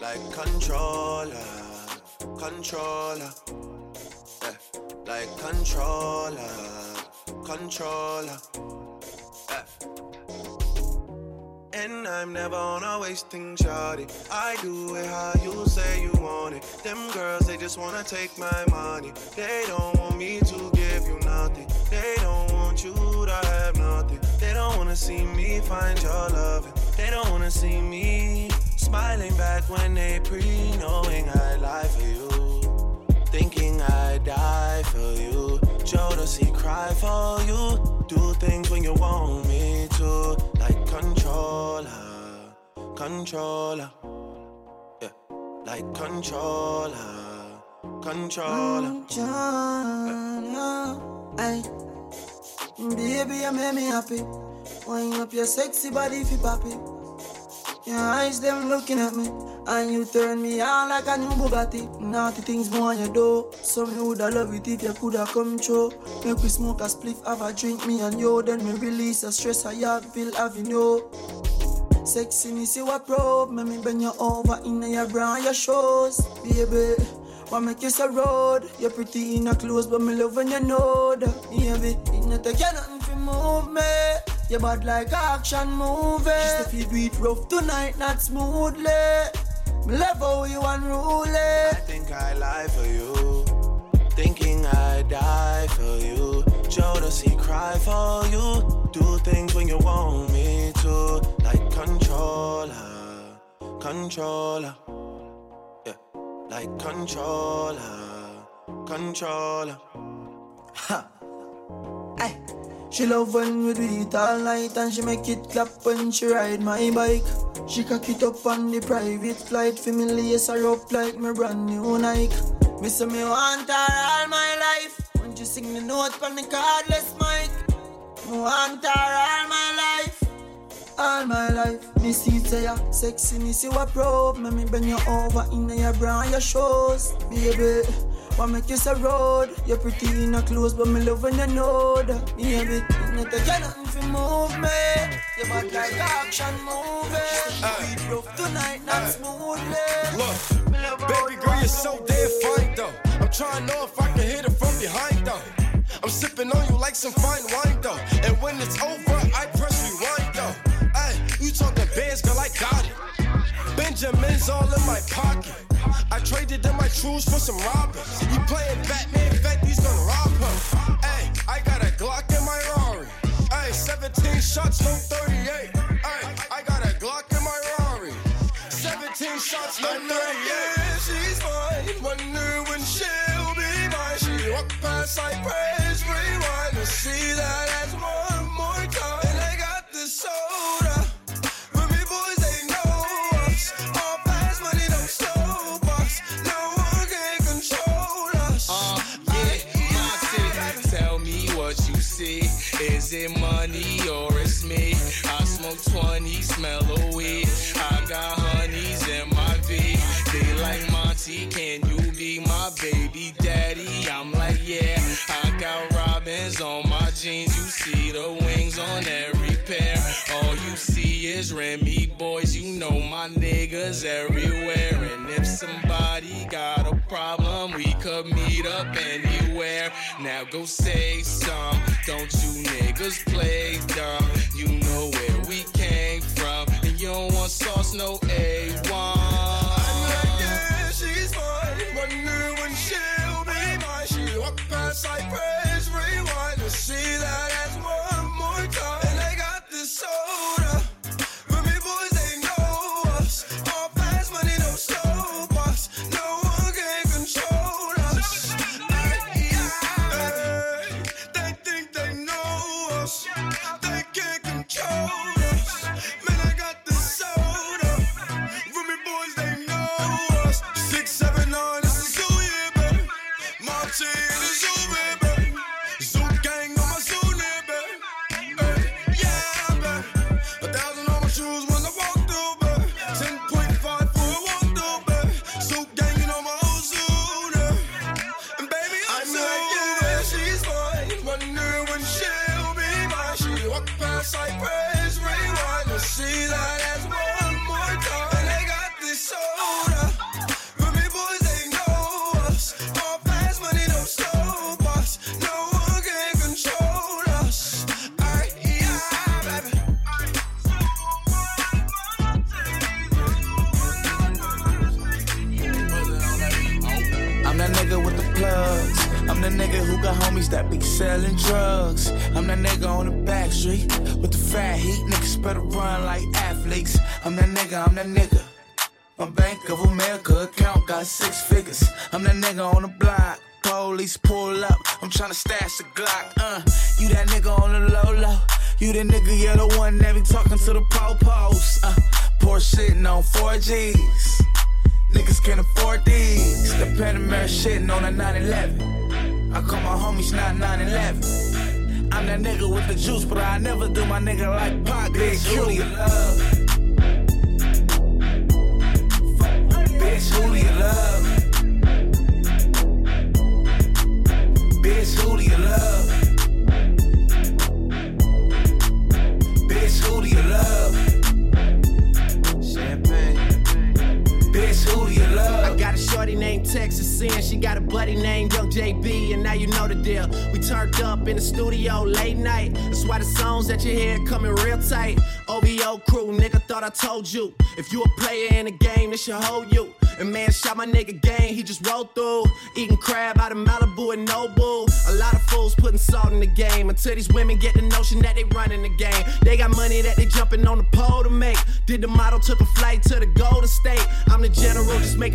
like controller, controller, yeah. like controller, controller. Yeah. And I'm never on a wasting shawty. I do it how you say you want it. Them girls, they just wanna take my money. They don't want me to give you nothing. They don't want you to have nothing. They don't wanna see me find your loving. They don't wanna see me smiling back when they pre knowing I lie for you. Thinking I die for you. Jodeci cry for you. Do things when you want me to. Like controller, controller. Yeah, like controller, controller. Controller. Ay. Baby, you make me happy. Wind up your sexy body you poppy. Your eyes them looking at me, and you turn me on like a new Bugatti. Naughty things more you do. So me woulda love it if you coulda come true. Make we smoke a spliff, have a drink, me and you. Then me release the stress I have, feel having you. Sexiness you a probe, make me bend you over in your bra and your shoes, baby. Why make you so road? You're pretty in a clothes, but me love when you know that, baby. It not take you nothing to move me. You bad like action movie. Just if you it rough tonight, not smoothly. Me how you unruly. I think I lie for you. Thinking I die for you. Jodeci cry for you. Do things when you want me to. Like controller, controller. Yeah, like controller, controller. Ha. She love when we do it all night and she make it clap when she ride my bike. She cock it up on the private flight for me lace her up like my brand new Nike. Me say me want her all my life. Won't you sing the note on the cardless mic? Me want her all my life. All my life, me see say ya sexiness you a probe. Me me bend you over in your bra and your shoes, baby. What make you so road? You're pretty in a clothes, but me love when you know that. Baby, it not take you nothing move me. You bad like action movie. Beat rough tonight, not smoothly. Look, Me baby girl, you're so damn fine though. I'm trying to know if I can hit it from behind though. I'm sipping on you like some fine wine though. And when it's over, I press rewind though. Hey, you talking bands, girl, I got it. Benjamin's all in my pocket. I traded in my trues for some robbers. You playing Batman, Fetty's gonna rob him. Hey, I got a Glock in my Rari. Hey, 17 shots, no 38. Hey, I got a Glock in my Rari. 17 shots, no 38. Yeah, she's mine. Wonder when she'll be mine. She walk past like praise, 20, smell of weed. I got honeys in my V. They like Monty, can you be my baby daddy? I'm like, yeah. I got robins on my jeans. You see the wings on every pair. All you see is Remy Boyz, you know my niggas everywhere. And if somebody got a problem, we could meet up anywhere. Now go say some, don't you niggas play dumb. You know where we came from, and you don't want sauce, no A1. I'm like, yeah, she's mine, wonder when she'll be mine. She walked past Cypress, rewind, to see that as one more time. And I got this soul. chosen.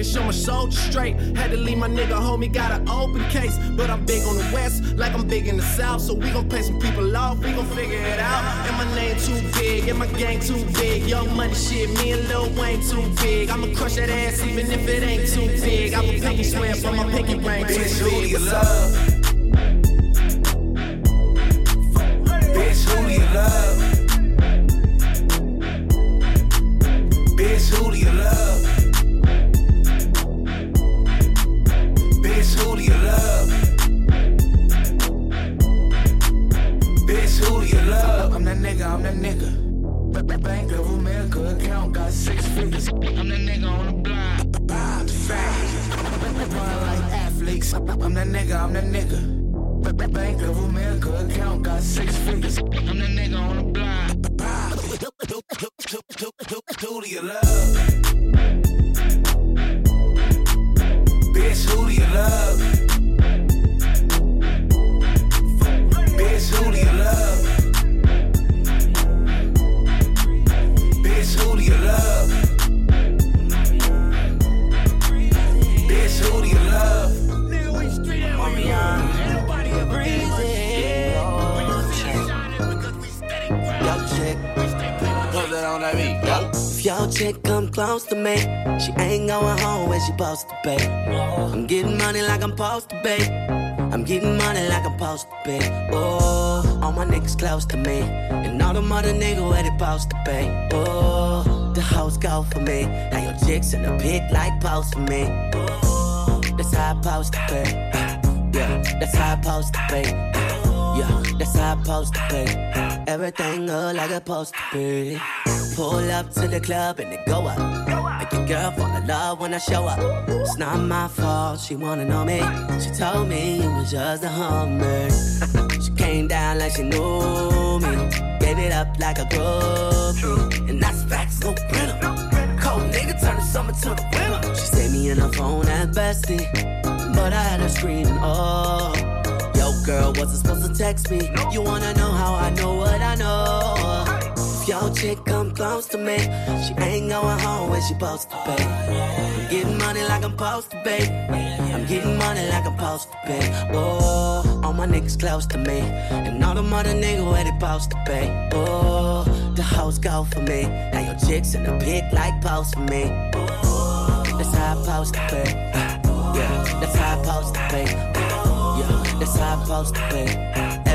Show my soul straight. Had to leave my nigga homie, got an open case. But I'm big on the west, like I'm big in the south. So we gon' pay some people off, we gon' figure it out. And my name too big, and my gang too big. Young money shit, me and Lil Wayne too big. I'ma crush that ass even if it ain't too big. I'ma pinky swear from my pinky ring. Bitch, who you love? babe. I'm getting money like I'm supposed to be. Oh, all my niggas close to me. And all the mother niggas where they supposed to be. Oh, the house go for me. Now your chicks in the pit like post for me. Oh, that's how I post to be. Yeah, that's how I post to be. Yeah, that's how I post to be. Everything up like it's supposed to be. Pull up to the club and it go up girl fall in love when I show up. It's not my fault, she wanna know me. She told me it was just a hummer. she came down like she knew me. Gave it up like a groupie. And that's facts, no printer. Cold nigga turn the summer to the winter. She sent me in her phone at bestie. But I had her screaming, oh. Yo, girl, wasn't supposed to text me. You wanna know how I know what I know? If your chick come close to me, she ain't going home when she supposed to pay. I'm getting money like I'm supposed to pay. I'm getting money like I'm supposed to pay. Oh, all my niggas close to me, and all the mother niggas where they supposed to pay. Oh, the house go for me. Now your chicks in the pic like post for me. Oh, that's how I to pay. Yeah, that's how I to pay. Yeah, that's how I supposed to pay.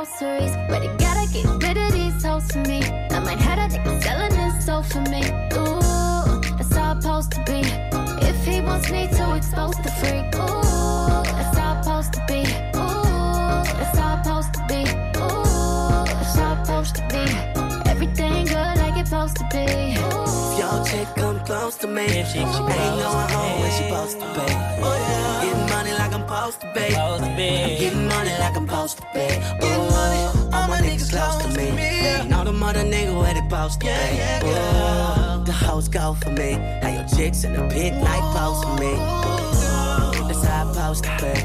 groceries. But he gotta get rid of these hoes for me. I might have a nigga selling his soul for me. Ooh, that's it's supposed to be. If he wants me to expose the freak, ooh, that's it's supposed to be. Ooh, that's it's supposed to be. Ooh, that's it's supposed to be. Everything good supposed to be. If your chick come close to me, she, she ain't going home when she supposed to be. Oh, yeah. Getting money like I'm supposed to pay. I'm getting money like I'm supposed to pay. Oh, all my niggas close to me. And all the mother niggas where they supposed to pay. Oh, the hoes go for me. Now your chicks in the pic like post for me. That's how I supposed to pay.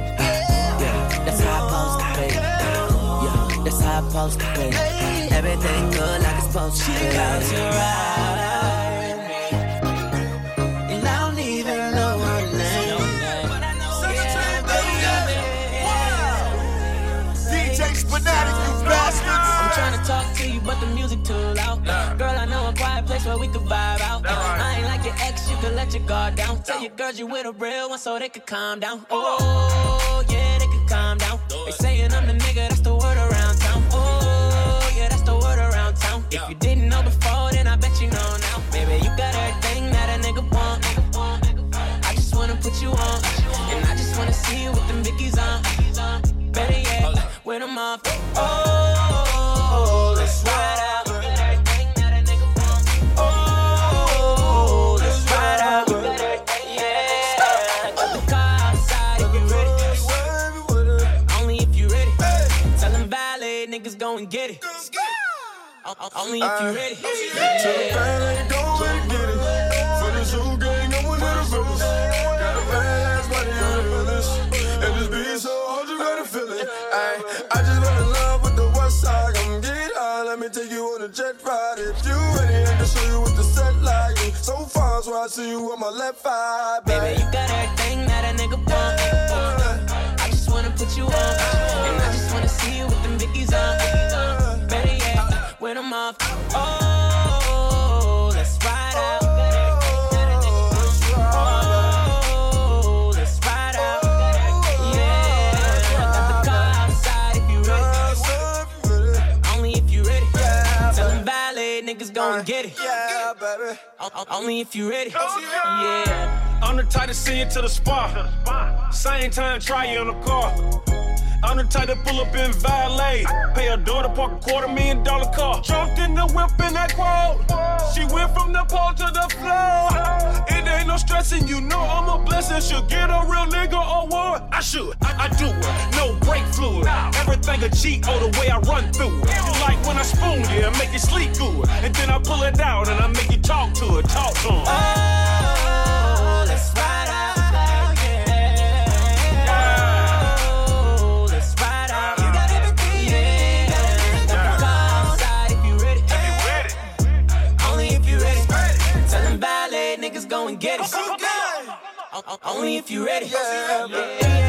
Yeah, that's how I supposed to pay. Yeah, I to pay. Everything good like it's supposed to be. And I don't even know her name. DJ Spinatic, you bastards. I'm trying to talk to you, but the music too loud. Girl, I know a quiet place where we could vibe out. I ain't like your ex, you can let your guard down. Tell your girls you with a real one so they can calm down. Oh, yeah, they can calm down. They saying I'm the nigga, that's the word around If you didn't know before, then I bet you know now. Baby, you got everything that a nigga want. I just wanna put you on. And I just wanna see you with them Vickies on. Better yet, with them off. Oh, Only if you ready. Yeah. Bang, go and get it. For this whole gang, no one ever feel this. Got a badass body, you feel this. And this beat so hard, you gotta feel it. Ay, I just fell in love with the west side. Come get high, let me take you on a jet ride. If you ready, I can show you what the set like. So far, so I see you on my left eye, Baby, you got everything that a nigga want. I just wanna put you on. And I just wanna see you with them Vickies on. Better yet, with them off. Oh, let's ride out. Oh, let's ride out. Yeah, got the car outside if you ready. Only if you ready. Tell them valet niggas go and uh, get it. Yeah, baby. O- o- Only if you ready. Yeah. I'm the type to see you to the spot. Same time, try you in the car. I'm the type to pull up in valet. Pay a daughter, park a quarter million dollar car. Jumped in the whip in that quote. She went from the pole to the floor. It ain't no stressing, you know I'm a blessing. Should get a real nigga award. I should, I, I do it. No brake fluid. Everything a cheat, oh, the way I run through it. You like when I spoon and make you sleep good. And then I pull it out and I make you talk to it, talk to him. Only if you're ready. Yeah, yeah, yeah,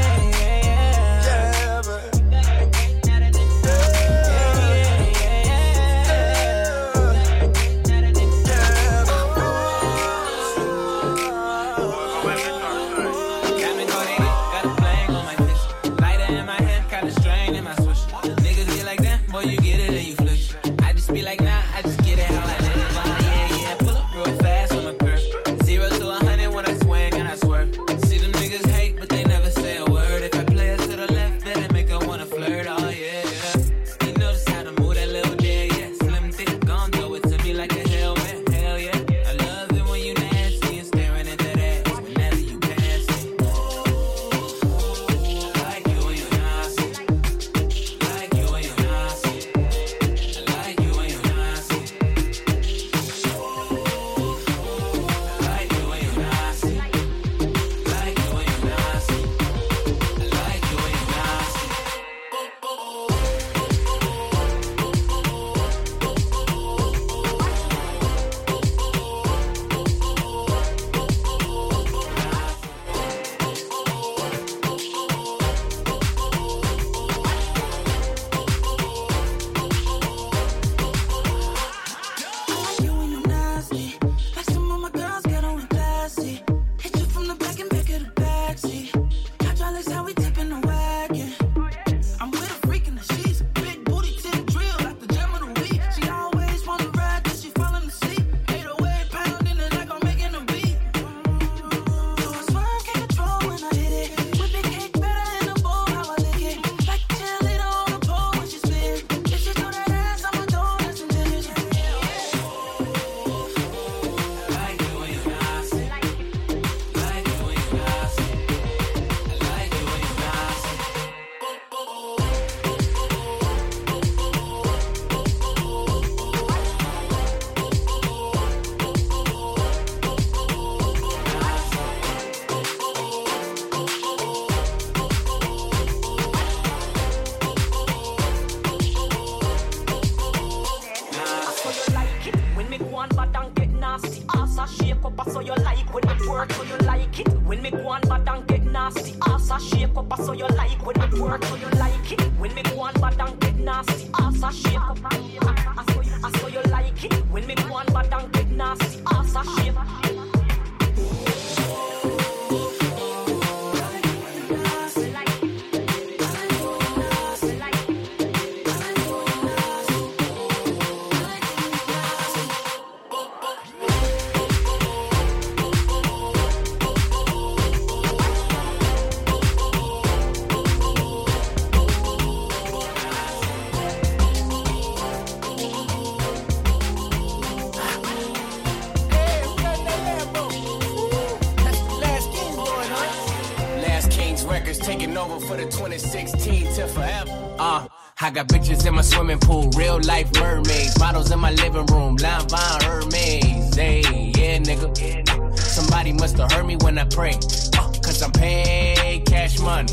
real life mermaids. Models in my living room, Line Von Hermes. Hey, yeah, nigga. Somebody must have heard me when I pray. Uh, Cause I'm paid cash money.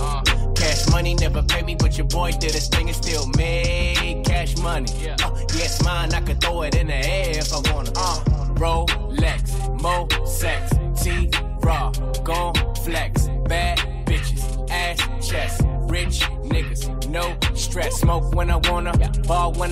Cash money never pay me, but your boy did his thing and still made cash money. Uh, yes, mine, I could throw it in the air if I wanna. Uh, Rolex, Mo sex,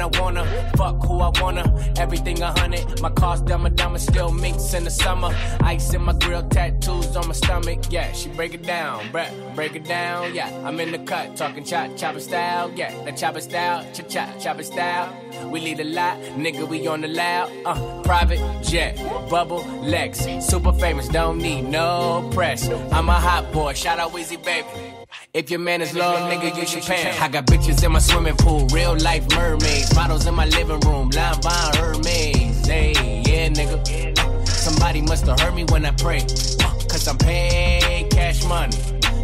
I wanna, fuck who I wanna. Everything a hundred, my car's dumb, dumb, still minks in the summer. Ice in my grill, tattoos on my stomach. Yeah, she break it down, bruh, break it down. Yeah, I'm in the cut, talking chop, chopper style. Yeah, that chopper style, cha cha, chopper style. We lead a lot, nigga, we on the loud. Uh, private jet, bubble Lex, super famous, don't need no press. I'm a hot boy, shout out Weezy baby. If your man is low, nigga, you should pay. I got bitches in my swimming pool, real life mermaids. Models in my living room, Line Von Hermes. Hey, yeah, nigga. Somebody must have heard me when I pray. Cause I'm paying cash money.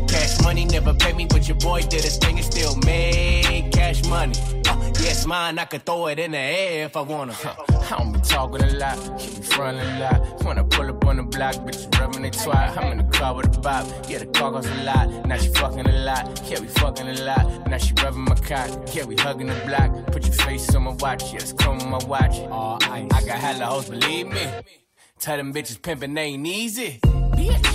Cash money never pay me, but your boy did his thing and still made cash money. Uh, yes, mine, I could throw it in the air if I wanna. Huh. I don't be talking a lot, keep me frontin' a lot. When I pull up on the block, bitches rubbing they twat. I'm in the car with a bop, yeah, the car goes a lot. Now she fucking a lot, yeah, we fucking a lot. Now she rubbing my cock, yeah, we hugging the block. Put your face on my watch, yeah, it's chrome on my watch. All ice. I got hella hoes, believe me. Tell them bitches pimpin' ain't easy.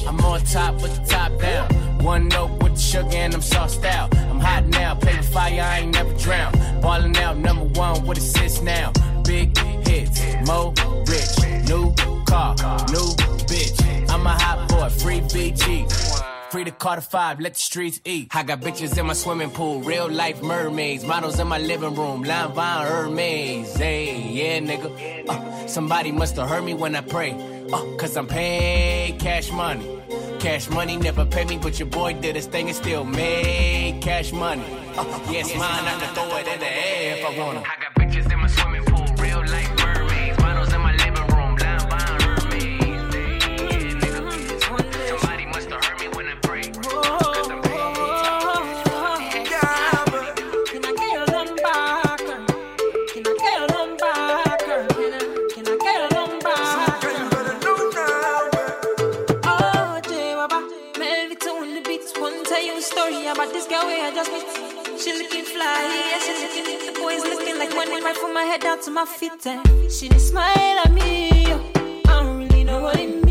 I'm on top with the top down. One note with the sugar and I'm sauced out. I'm hot now, play with fire, I ain't never drown. Ballin' out, number one with assists now. Big hits, mo rich, new car, new bitch. I'm a hot boy, free BG. Free to Carter 5, let the streets eat. I got bitches in my swimming pool, real life mermaids. Models in my living room, Line Von Hermes. Hey, yeah, nigga. Uh, somebody must have heard me when I pray. Uh, Cause I'm paid cash money. Cash money never pay me, but your boy did his thing and still made cash money. Uh, yes, mine, I can throw it in the air if I wanna. From my head down to my feet. And she didn't smile at me. I don't really know what it means.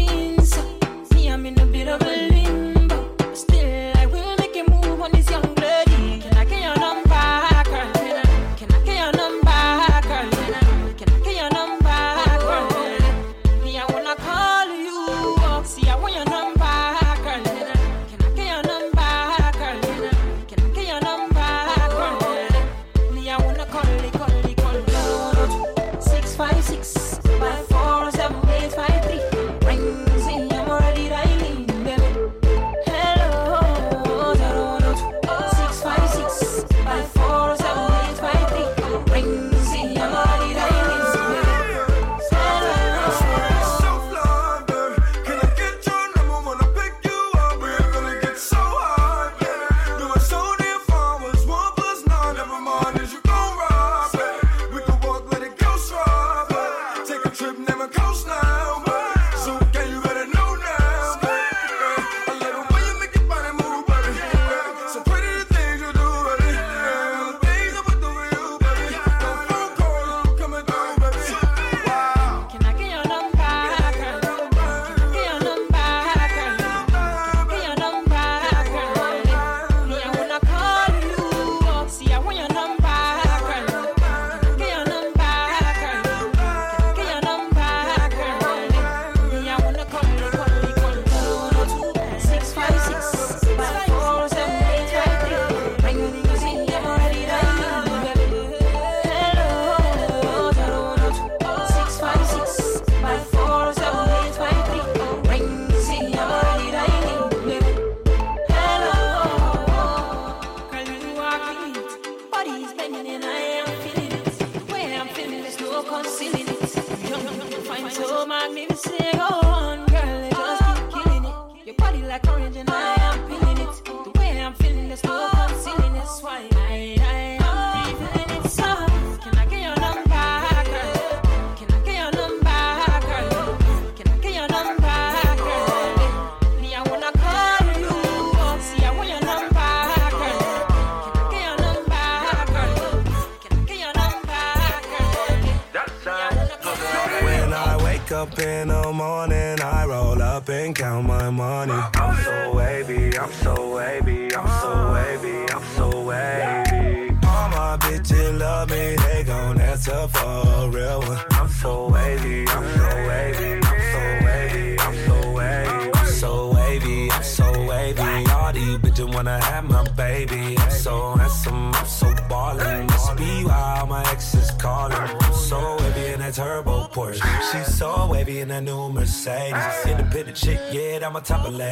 My of lady.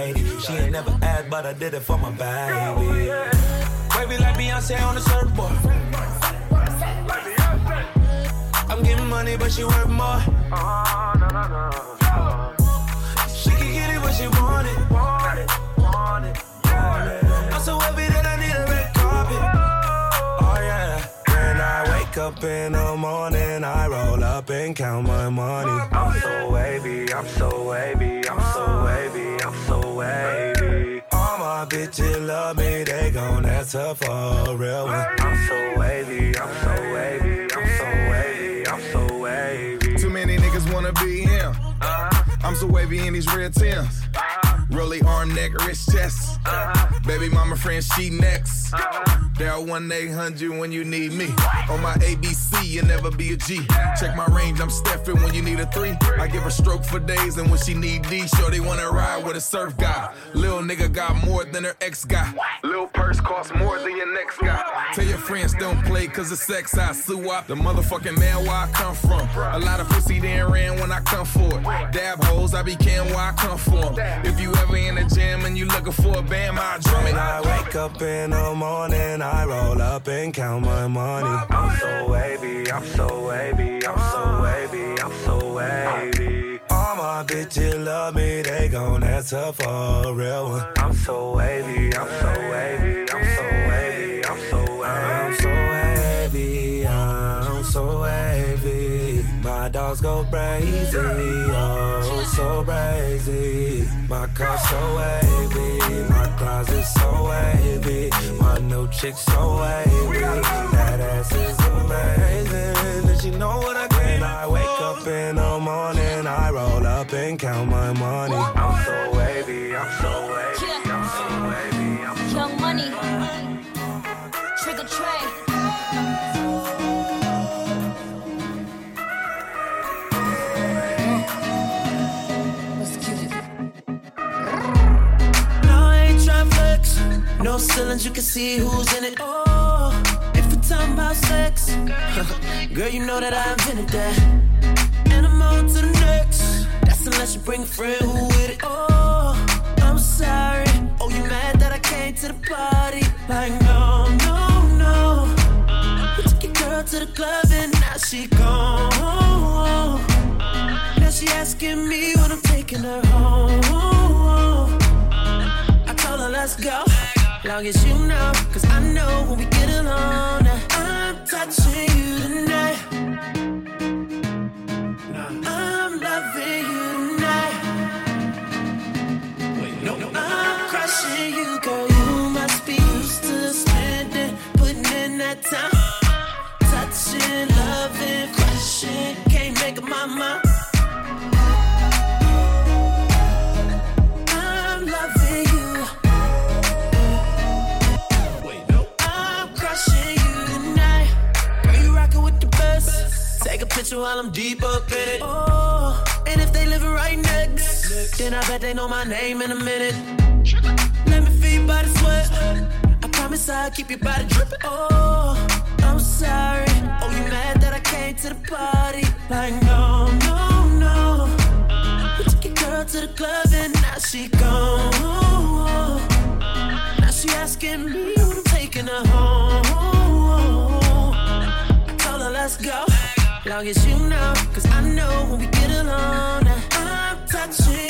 1 800 when you need me. On my ABC, you never be a G. Check my range, I'm Steffin when you need a three. I give her stroke for days, and when she need D, sure they wanna ride with a surf guy. Lil nigga got more than her ex guy. Lil purse costs more than your next guy. Tell your friends don't play cause of sex. I sue up the motherfucking man where I come from. A lot of pussy then ran when I come for it. Dab hoes, I be can where I come from. If you ever in the gym and you looking for a bam, I drum it. I wake up in the morning, I roll up and count my money. I'm so wavy, I'm so wavy, I'm so wavy, I'm so wavy. All my bitches love me, they gon' answer for a real one. I'm so wavy, I'm so wavy, I'm so wavy, Dogs go crazy, oh, so crazy. My car so wavy, my closet so wavy. My new chick so wavy. That ass is amazing. And she know what I. When I wake up in the morning, I roll up and count my money. No ceilings, you can see who's in it. Oh, if we're talking about sex, girl, you know that I invented that. And I'm on to the next. That's unless you bring a friend who with it. Oh, I'm sorry. Oh, you mad that I came to the party? Like, no, no, no. We took your girl to the club and now she gone. Now she asking me when I'm taking her home. I told her let's go, long as you know, cause I know when we get alone, I'm touching you tonight. I'm loving you tonight. No, I'm crushing you, girl. You must be used to spending, putting in that time. Picture while I'm deep up in it. Oh, and if they live right next, then I bet they know my name in a minute. Let me feel your body sweat. I promise I'll keep your body dripping. Oh, I'm sorry. Oh, you mad that I came to the party? Like, no, no, no. We took your girl to the club and now she gone. Now she asking me when I'm taking her home. I told her let's go, long as you know. Cause I know when we get along, I'm touching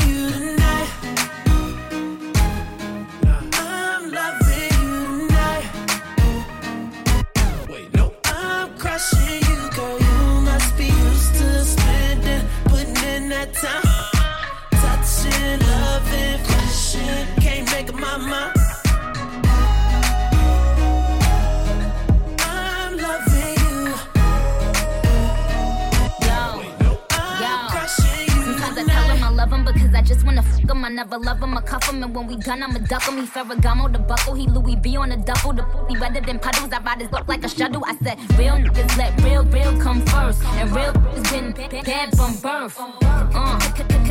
I never love him, I cuff him, and when we done, I'ma duck him. He Ferragamo, the buckle, he Louis V on the duffel. The be wetter than puddles. I ride his butt like a shuttle. I said, real niggas let real, real come first, and real has been bad from birth. Uh,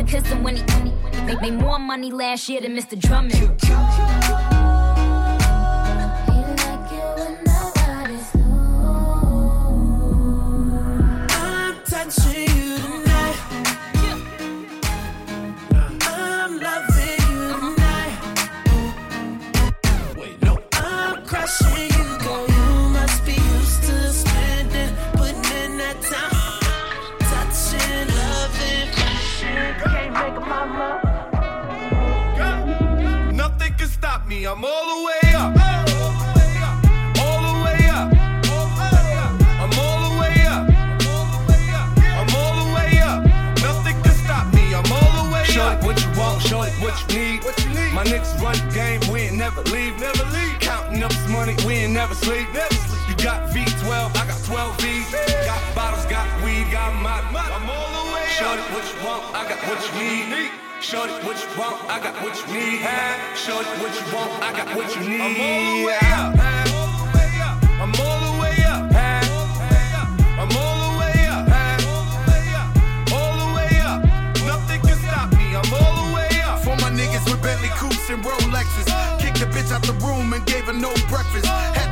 kiss him when he made, made more money last year than Mr. Drummond. The way Show up. All the way up, all the way up. I'm all the way up, all the way up, I'm all the way up. Nothing can stop me. I'm all the way up. Show it what you want, show it what you need. What you need. My niggas run the game, we ain't never leave. Never leave. Counting up this money, we ain't never sleep. Never sleep. You got V12, I got 12 V's. Got bottles, got weed, got my. All the way up. what you want, I got what you need. Show it what you want, I got what you need. Show it what you want, I got what you need. I'm all the way up. I'm all the way up. I'm all the way up. All the way up. Nothing can stop me. I'm all the way up. For my niggas with Bentley coupes and Rolexes. Kicked the bitch out the room and gave her no breakfast. Had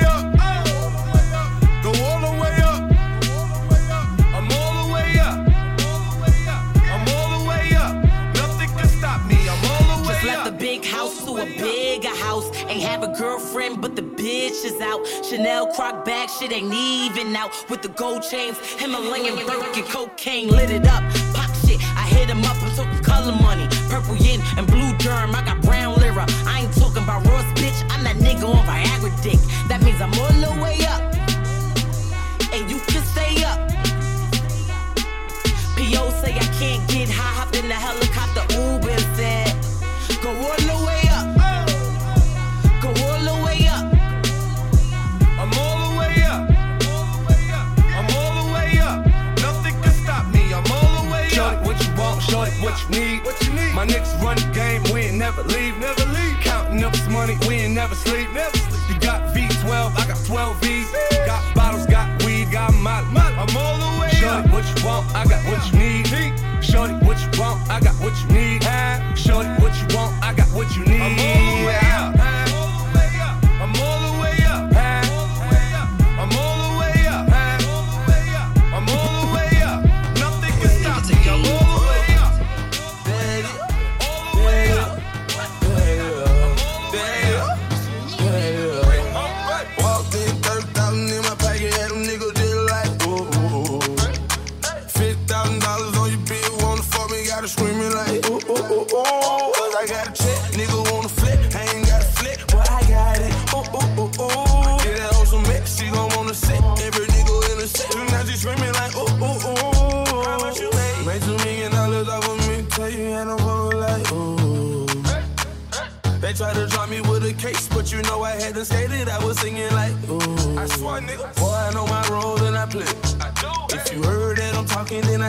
have a girlfriend, but the bitch is out. Chanel croc bag, shit ain't even out. With the gold chains, Himalayan Birkin, cocaine lit it up. Pop shit, I hit him up, I'm talking color money. Purple yin and blue germ, I got brown lira. I ain't talking about Ross, bitch, I'm that nigga on Viagra dick. That means I'm all the way up. And you can stay up. P.O. say I can't get high, hopped in the helicopter, Uber you need. What you need. My niggas run the game, we ain't never leave. Never leave. Counting up this money, we ain't never sleep. Never sleep. You got V12, I got 12 V's. Got bottles, got weed, got my. I'm all the way Show up. what you want, I got what you need.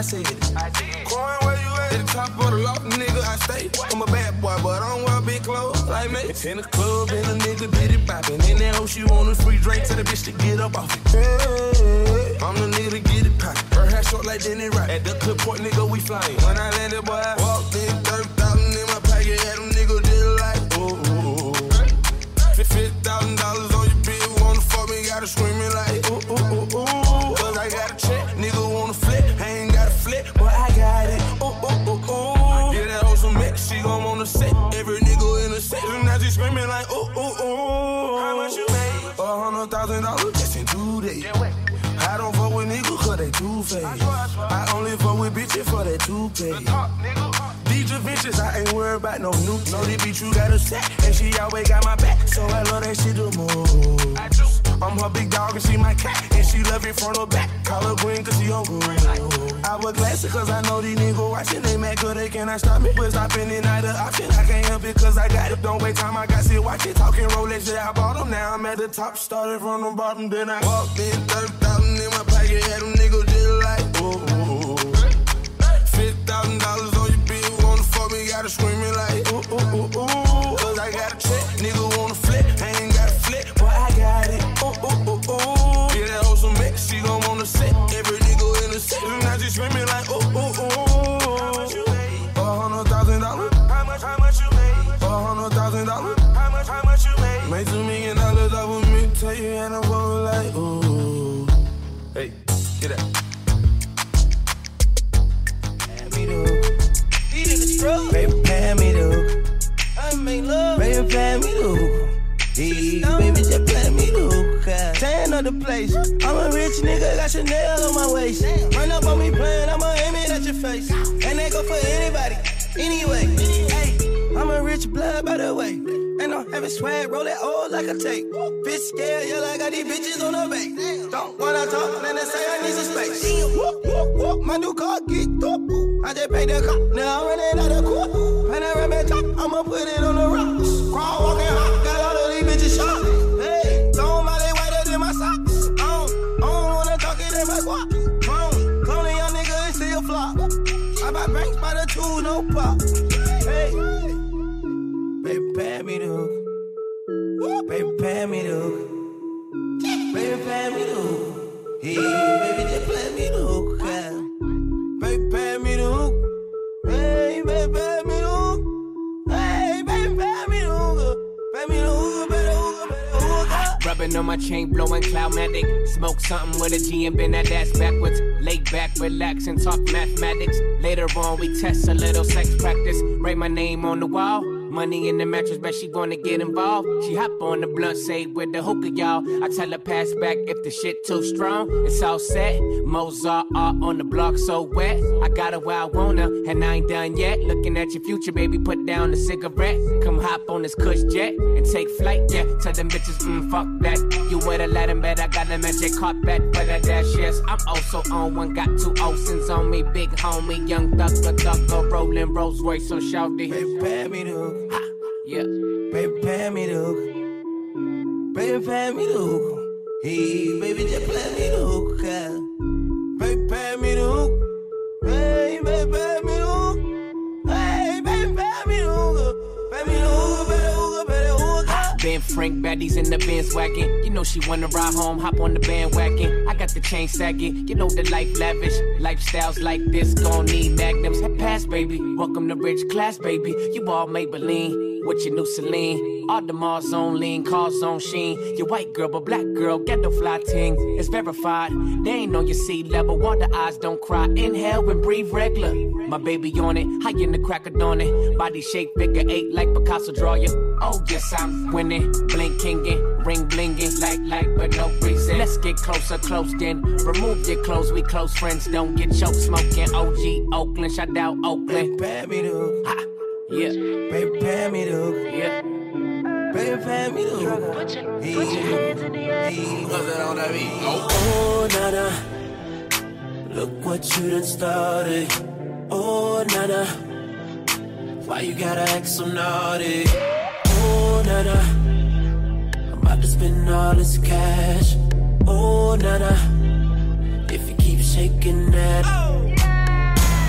Talking, then I said it. I did. Coin, where you at? At the top of the loft, nigga, I stay. I'm a bad boy, but I don't wear big clothes like me. It's in the club, and a nigga did it poppin'. In that hoe, she want a free drink, tell the bitch to get up off it. Hey, I'm the nigga to get it poppin'. Her hair short like Denny Rock. At the clip point, nigga, we flyin'. When I Know bitch, you got a set, and she always got my back. So I love that shit the most. I'm her big dog and she my cat, and she love it front or back. Call her queen cause she on green. I wear glasses cause I know these niggas watching. They mad cause they cannot stop me. But stopping it not an option. I can't help it cause I got it. Don't wait time, I got shit watch it. Talking Rolex, yeah, I bought them. Now I'm at the top, started from the bottom. Then I walked in, 30,000 in my pocket. Had them niggas just like, oh. $50,000 on your bill, wanna fuck me, gotta screaming like, ooh, ooh, ooh, Baby, me the Hey, baby, just play me the hookah. Tan of the place. I'm a rich nigga, got Chanel on my waist. Run up on me playing, I'ma aim it at your face. And that go for anybody, anyway. Hey, I'm a rich blood, by the way. And I'm having swag, roll that old like a tape. Bitch scared, yeah, like I got these bitches on the base. Don't wanna talk, then they say I need some space. My new car geeked up. I just paid the cop, now I'm running out of court. Panoramic top, I'ma put it on the rocks. Crawl, walking hot, got all of these bitches shot. Hey, don't mind they whiter than my socks. I don't, I don't wanna talk it in my guap. Clone, clone a young nigga and still flop. I buy banks by the two, no pop. Hey, baby, pay me the hook. Baby, pay me the hook. Baby, pay me the hook. Hey, baby, just play me the hook. yeah. Baby, pay me the hook. Hey, baby, pay me the hook. Hey, baby, pay me the hook. Pay me the hook, pay the hook, pay hook. Rubbing on my chain, blowing cloudmatic. Smoke something with a G and bend that ass backwards. Lay back, relax, and talk mathematics. Later on, we test a little sex practice. Write my name on the wall. Money in the mattress, bet she gonna get involved. She hop on the blunt, say with the hookah, y'all. I tell her pass back if the shit too strong. It's all set. Mozart art on the block, so wet. I got her where I her, and I ain't done yet. Looking at your future, baby, put down the cigarette. Come hop on this cush jet and take flight, yeah. Tell them bitches, mm, fuck that. You would've let him bet I got a magic carpet for the dash, yes. I'm also on one, got two Olsen's on me. Big homie, young thugger, thugger, rolling Rolls Royce, so shouty. Baby, pay me the Yeah. Baby, pay me the hook. Baby, pay me the hook. Hey, baby, just play me the hook. Baby, pay me the hook. Hey, baby, pay me the hook. Hey, baby, pay me the hook. Pay me the hook, pay Ben Frank, baddies in the Benz wagon. You know she wanna ride home, hop on the bandwagon. I got the chain sagging, you know the life lavish. Lifestyles like this gon' need magnums. Pass, baby. Welcome to rich class, baby. You all Maybelline. With your new Celine, all the Mars on lean, cars on sheen. Your white girl, but black girl, get the fly ting. It's verified. They ain't on your sea level. Water eyes don't cry. Inhale and breathe regular. My baby on it, high in the crack of dawn it. Body shape figure eight like Picasso draw you. Oh yes, I'm winning, blinking it, ring blinging like like but no reason. Let's get closer, close then. Remove your clothes, we close friends. Don't get choked smoking. OG Oakland, shout out Oakland. Me the. Ha, yeah, Baby, pay me the hook. yeah. Baby, pay me the hook. Put your, put your hands in the air. Oh, Nana, look what you done started. Oh, Nana, why you gotta act so naughty? Oh, Nana, I'm about to spend all this cash. Oh, Nana, if you keep shaking that. Oh,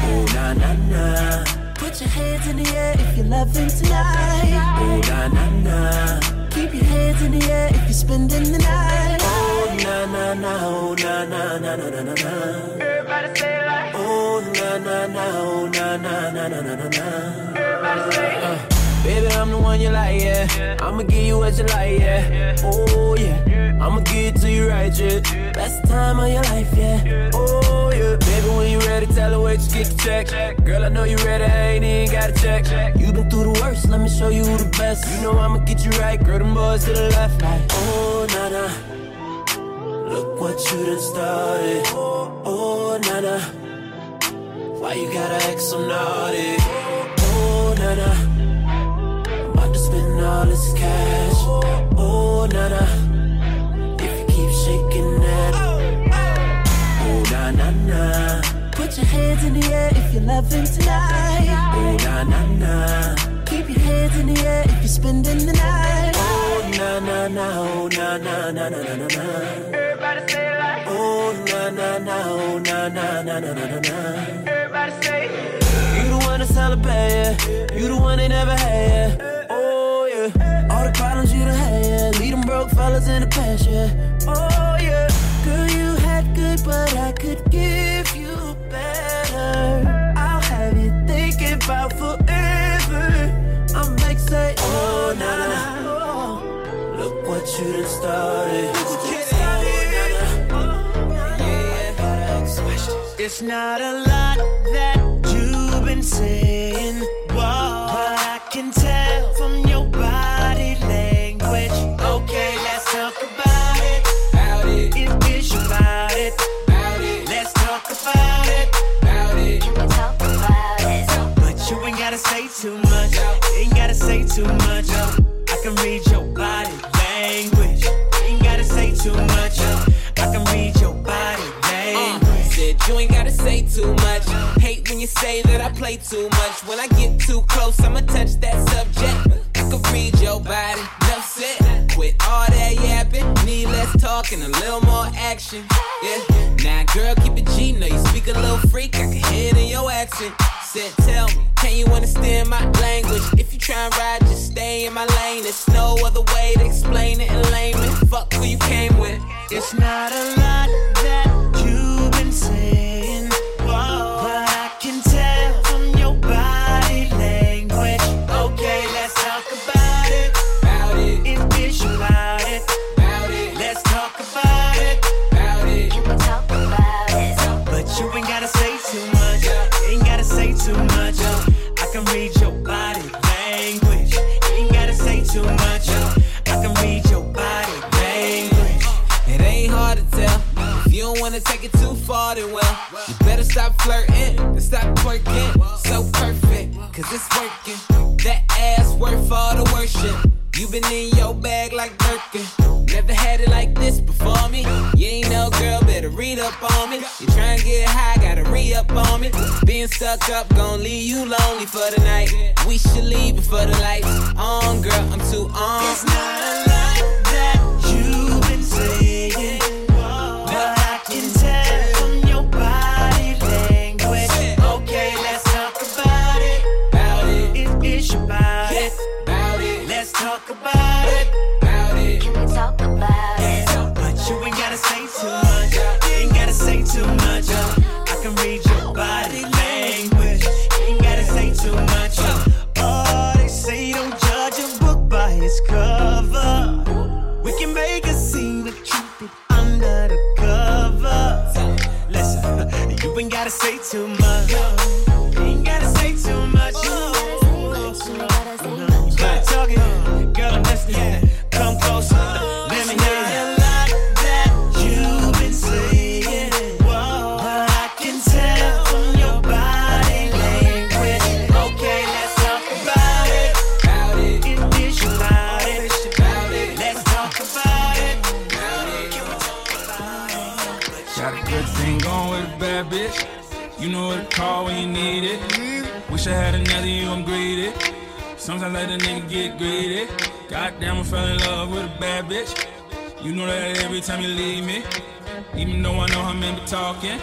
oh na na na. Put your hands in the air if you're loving tonight. Oh, na na na. Keep your hands in the air if you're spending the night. Oh, na na na. Oh, na na na na na na na. Everybody say it like. Oh na na na, oh na na na na na na na. Everybody say it. Uh, baby, I'm the one you like, yeah. I'ma give you what you like, yeah. Oh, yeah. I'ma give it to you right, yeah. Best time of your life, yeah. Oh, yeah. Baby, when you ready, tell her wait to get the check. Girl, I know you ready, I ain't even got to check. You been through the worst, let me show you who the best. You know I'ma get you right, girl, them boys to the left, like, oh, nah, nah. Look what you done started. Oh, oh nah, nah. Why you gotta act so naughty? Oh, nah, nah. I'm about to spend all this cash. Oh, nah, nah. If you keep shaking that. Oh, nah, nah, nah. Put your hands in the air if you're loving tonight. Oh, nah, nah, nah. Keep your hands in the air if you're spending the night. Oh, nah, nah, nah. Oh, nah, nah, nah, nah, nah, nah. Everybody say it like. Oh, nah, nah, nah. Oh, nah, nah, nah, nah, nah, nah. Everybody say You the one to celebrate, yeah. You the one they never had, yeah. Problems you done had, yeah. Lead them broke fellas in the past, yeah. Oh, yeah. Girl, you had good, but I could give you better. I'll have you thinking about forever. I'm like, say, oh, nah, nah, nah. Look what you done started. It's not a lot that you've been saying, too much. When I get too close, I'ma touch that subject. I can read your body, enough said. Quit all that yapping, need less talk and a little more action. Yeah, now girl, keep it G. Know you speak a little freak, I can hear it in your accent. Said, tell me, can you understand my language? If you try and ride, just stay in my lane. There's no other way to explain it in layman. Fuck who you came with. It's not a lot that you've been saying, take it too far, then well, you better stop flirting and stop twerking. So perfect, cause it's working. That ass worth all the worship. You been in your bag like Birkin. Never had it like this before me. You ain't no girl, better read up on me. You try and get high, gotta re up on me. Being stuck up, gon' leave you lonely for the night. We should leave before the lights on, girl. I'm too on. It's not lot that you've been saying, too much. A nigga get greedy. Goddamn, I fell in love with a bad bitch. You know that every time you leave me. Even though I know how men be talking.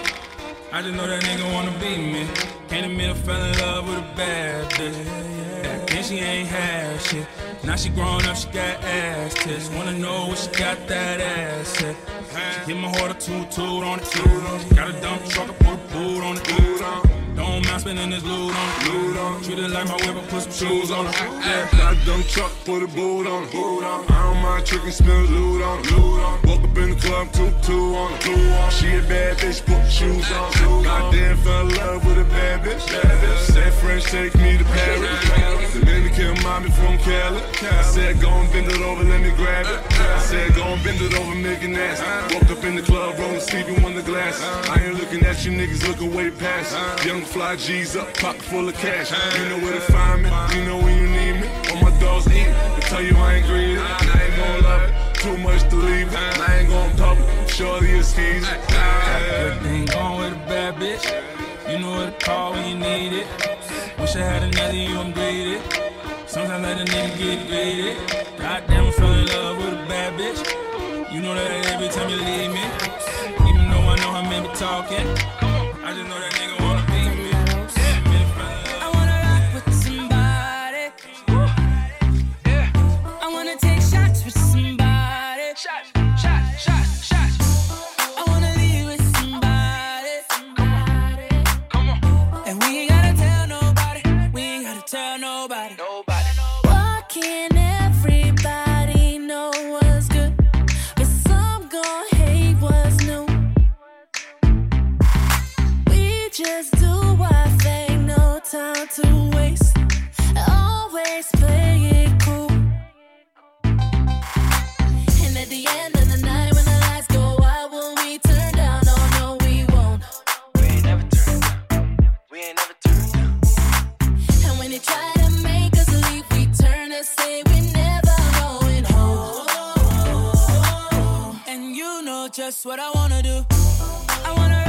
I just know that nigga wanna be me. Can't admit I fell in love with a bad bitch. Then she ain't had shit. Now she grown up, she got ass tits. Wanna know what she got that ass at. She hit my heart a toot toot on the toot. Got a dump truck, I put a boot on the boot. Don't mind spending this loot on it. Loot on Treat it like my whip, I put some shoes on it. Got a dumb truck, put a boot on it. Boot on I don't mind tricking, spend loot on it. Loot on Woke up in the club, two, two on it. Two on She a bad bitch, put shoes on. Goddamn, fell in love with a bad bitch. Bad bitch. Said French, take me to Paris. Dominican mommy from Cali. I said, go and bend it over, let me grab it. I said, go and bend it over, make it nasty. Woke up in the club, rolling, sleeping on the glass. I ain't looking at you niggas, looking way past. Young fly G's up, pocket full of cash. You know where to find me, you know when you need me. All my dogs eat, they tell you I ain't greedy. I ain't gon' love it. Too much to leave, it. I ain't gon' public. Shorty is keys. Good thing going with a bad bitch. You know what to call when you need it. Wish I had another you, I'm greedy. Sometimes I let a nigga get greedy. Goddamn, I fell in love with a bad bitch. You know that every time you leave me. Even though I know how men be talking. Just what I wanna do. I wanna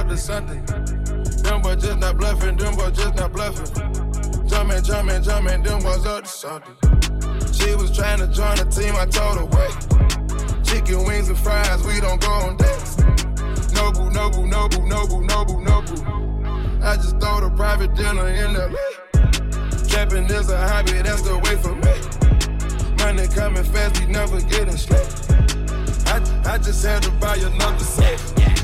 up to Sunday. Them boys just not bluffing, them boys just not bluffing. Jumping, jumping, jumping, them boys up to Sunday. She was trying to join the team, I told her wait. Chicken wings and fries, we don't go on dates. No boo, no boo, no boo, no boo, no boo, no boo. I just throw a private dinner in the lake. Trapping is a hobby, that's the way for me. Money coming fast, we never getting straight. I, I just had to buy another set.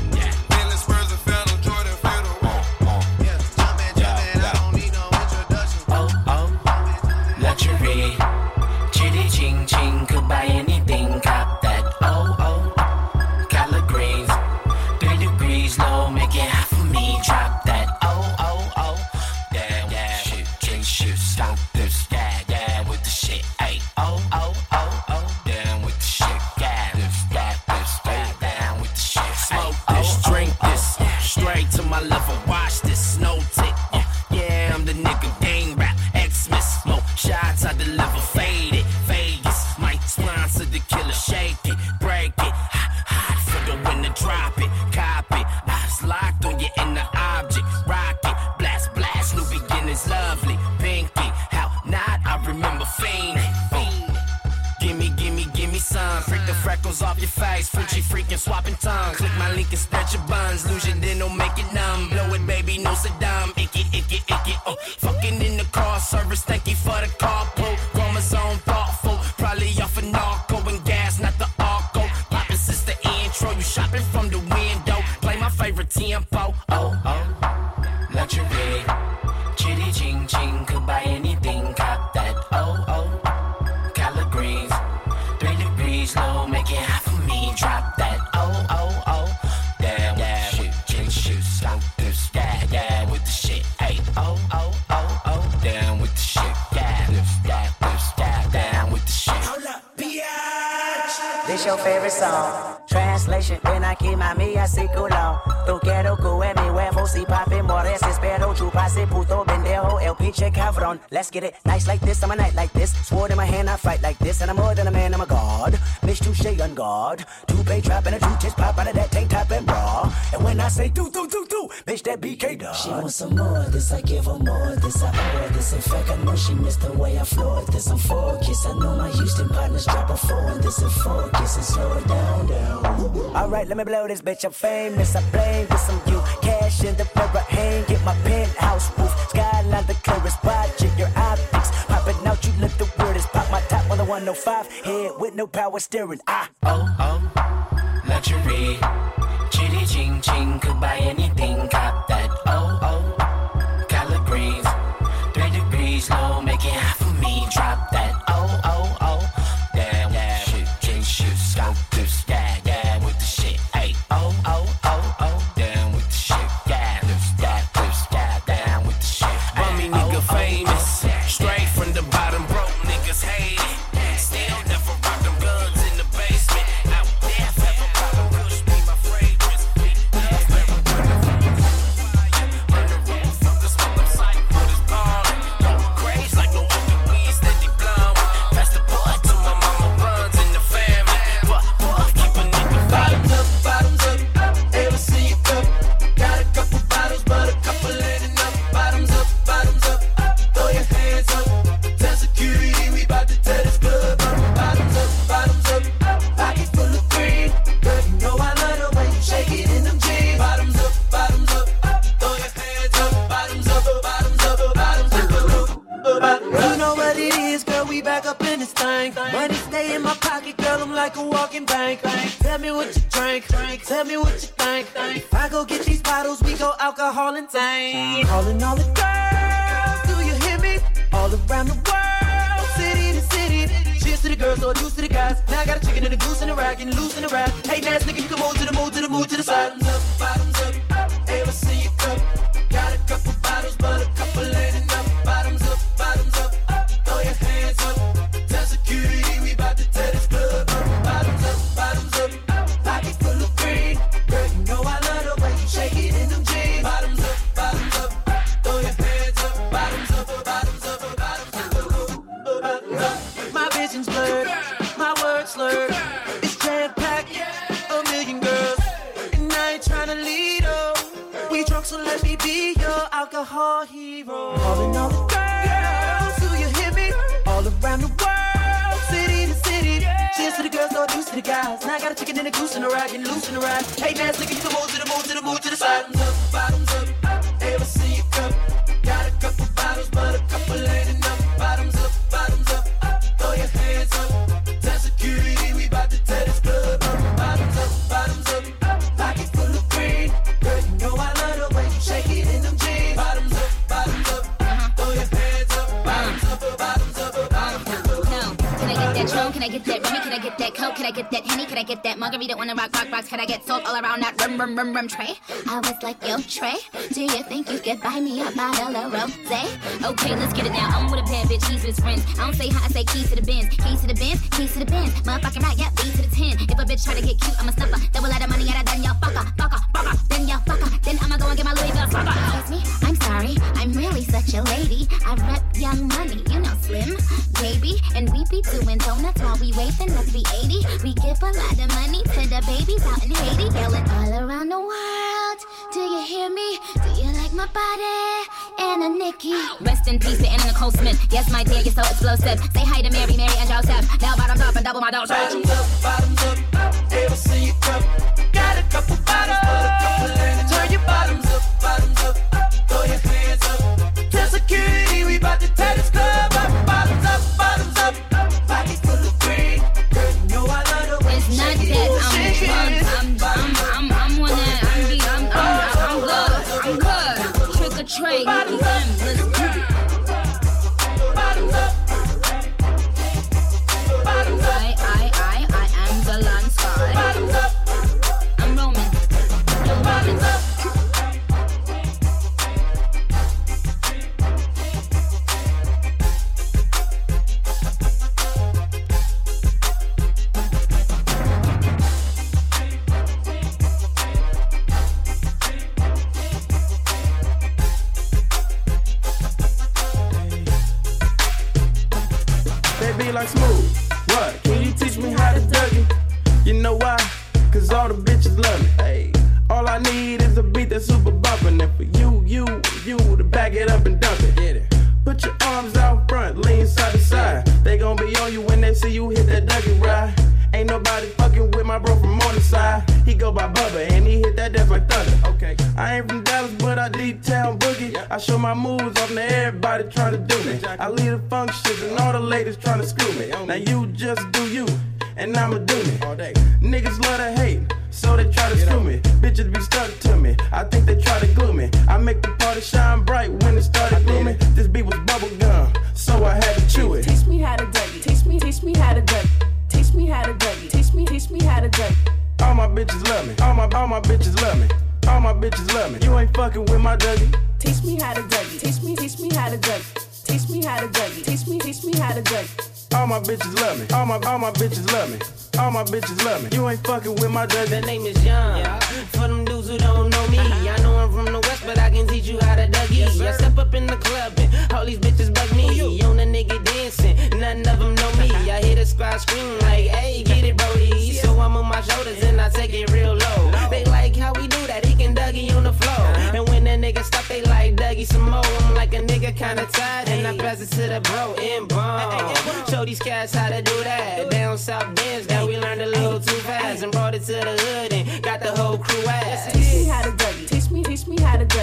Funk, this is down, down. Alright, let me blow this bitch. I'm famous. I blame this some you. Cash in the mirror, hang get my penthouse roof. Skyline the clearest. Watch it, your optics popping out. You look the weirdest. Pop my top on the 105 head with no power steering. Ah, oh, oh, luxury. Chitty ching ching, could buy anything. Cop can I get that? Remy, can I get that? Coke, can I get that? Henny, can I get that? Margarita, wanna rock, rock, rocks, can I get salt all around that rum, rum, rum, rum tray? I was like, yo, Trey, do you think you could buy me a bottle of rose? Okay, let's get it now. I'm with a bad bitch, he's with his friends. I don't say hi, I say keys to the Benz. Keys to the Benz, keys to the Benz. Motherfucking right, yeah, B to the 10. If a bitch try to get cute, I'm a snuffer. Double lot of money, and I done y'all fucker, fucker, fucker. Then y'all fucker. Then I'ma go and get my Louis Vuitton fucker. Excuse me, I'm sorry, I'm really such a lady. I rep young money, you know, slim, baby. And we be doing donuts while we wait, then let's be 80. We give a lot of money to the babies out in Haiti. Yelling all around the world. Do you hear me? Do you like my body? And a Nicki. Rest in peace to Anna Nicole Smith. Yes, my dear, you're so explosive. Say hi to Mary, Mary, and Joseph. Now bottoms up and double my dose. Bottoms up, bottoms up. Ever see you come? Got a couple bottles, put a couple Cause all the bitches love me. Hey. All I need is a beat that's super bumpin'. And for you, you, you to back it up and dump it. Get it. Put your arms out front, lean side to side. They gon' be on you when they see you hit that Dougie ride. Ain't nobody fucking with my bro from Morningside. He go by Bubba and he hit that death like thunder. Okay. I ain't from Dallas, but I deep town boogie. I show my moves off to everybody trying to do me. I lead the functions and all the ladies trying to screw me. Now you just do you, and I'ma do me. Niggas love to hate, so they try to screw me. Bitches be stuck to me, I think they try to glue me. I make the party shine bright when it started gloomy. This beat was bubble gum, so I had to chew it. Teach me how to Dougie. Teach me, teach me how to Dougie. Teach me how to Dougie. Teach me, teach me how to Dougie. All my bitches love me. All my all my bitches love me. All my bitches love me. You ain't fucking with my Dougie. Teach me how to Dougie. Teach me, teach me how to Dougie. Teach me how to Dougie. Teach me, teach me how to Dougie. All my bitches love me. All my all my bitches love me. All my bitches love me. You ain't fucking with my Dougie. The name is Young. For them dudes who don't know me, I know I'm from the west, but I can teach you how to Dougie. I step up in the club and all these bitches bug me. You? On a nigga dancing, none of them know me. I hear the squad scream like, hey, get it, Brody. So I'm on my shoulders and I take it real low. They like how we do that, he can Dougie on the floor. And when that nigga stop, they like Dougie some more. I'm like a nigga kinda tired, and I pass it to the bro in bomb. Show these cats how to do that. Down south dance that we learned a little too fast and brought it to the hood and got the whole crew ass. Teach me how to Dougie. Teach me, teach me how to Dougie.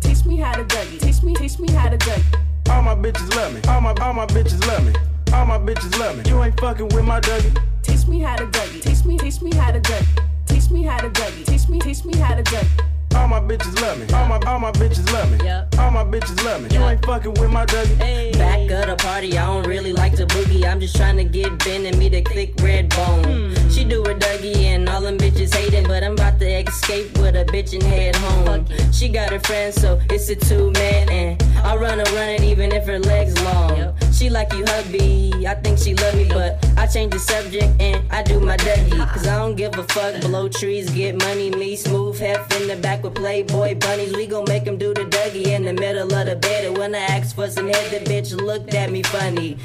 Teach me how to Dougie. Teach me, teach me how to Dougie. All my bitches love me. All my all my bitches love me. All my bitches love me. You ain't fucking with my Dougie. Teach me how to Dougie. Teach me, teach me how to Dougie. Teach me how to Dougie. Teach me, teach me how to Dougie. All my bitches love me. All my all my bitches love me. All my bitches love me. You ain't fucking with my Dougie. Back of the party, I don't really like to boogie. I'm just trying to get Ben and me the thick red bone. Hmm. She do a Dougie and all them bitches hating, but I'm about to escape with a bitch and head home. She got her friends, so it's a two man, and I run her run it even if her legs long. She like you hubby, I think she love me, but I change the subject and I do my Dougie. Cause I don't give a fuck, below trees, get money, me smooth, hef in the back with Playboy bunnies. We gon' make 'em do the Dougie in the middle of the bed. And when I asked for some head, the bitch looked at me funny.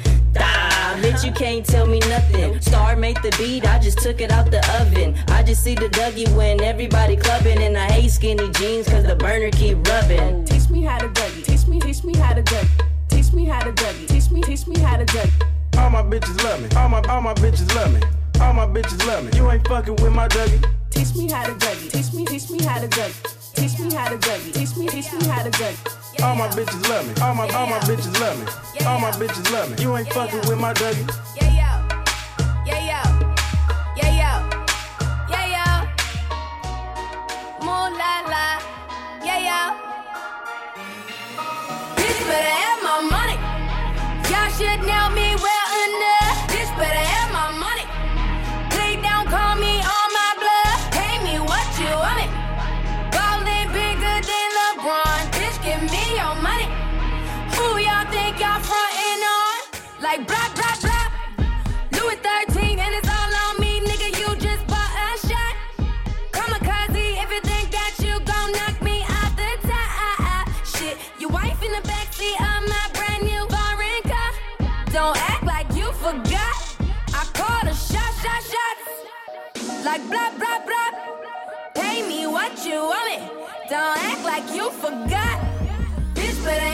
Nah, bitch, you can't tell me nothing. Star made the beat, I just took it out the oven. I just see the Dougie when everybody clubbing, and I hate skinny jeans cause the burner keep rubbing. Teach me how to Dougie. Teach me, teach me how to Dougie. Teach me how to Dougie. Teach me, teach me how to Dougie. All my bitches love me. All my all my bitches love me. All my bitches love me. You ain't fucking with my Dougie. Teach me how to Dougie. Teach me, teach me how to Dougie. Teach me how to Dougie. Teach me, teach me how to Dougie. All my bitches love me. All my all my bitches love me. All my bitches love me. You ain't fucking with my Dougie. Yeah, yo. Yeah, yo. Yeah, yo. Yeah, yo. Moon la la. Yeah, yo. Bitch better like blah blah blah. Pay me what you owe me. Don't act like you forgot. Bitch, but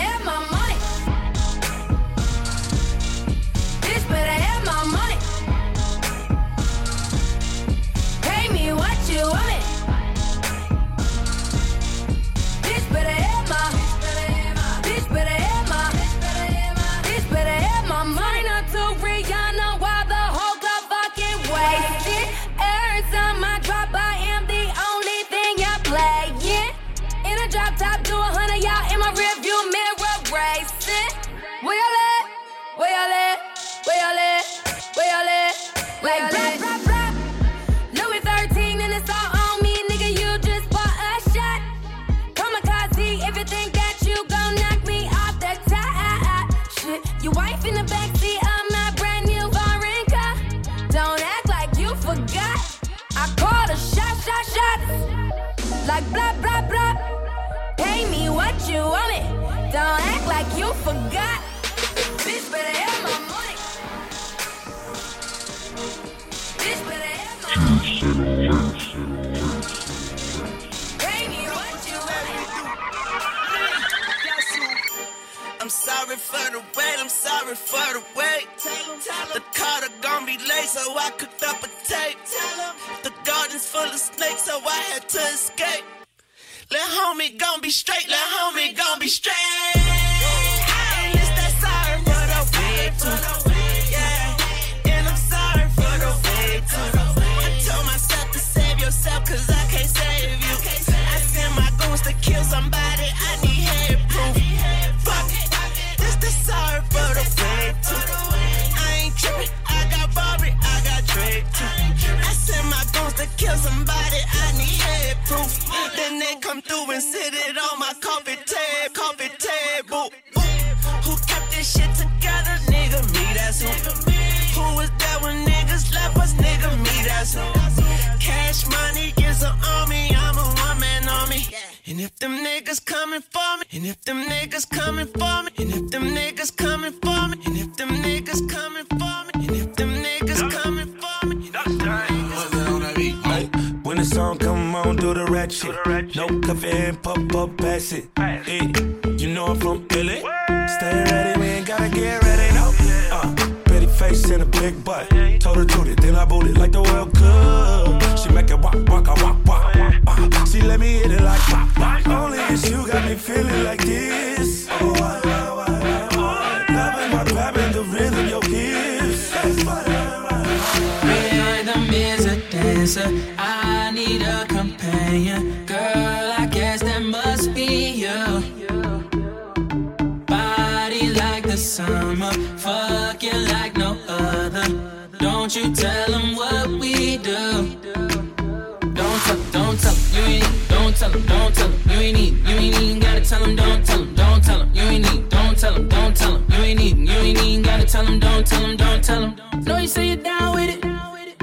tell them, don't tell them, don't tell him. Know you say you're down with it.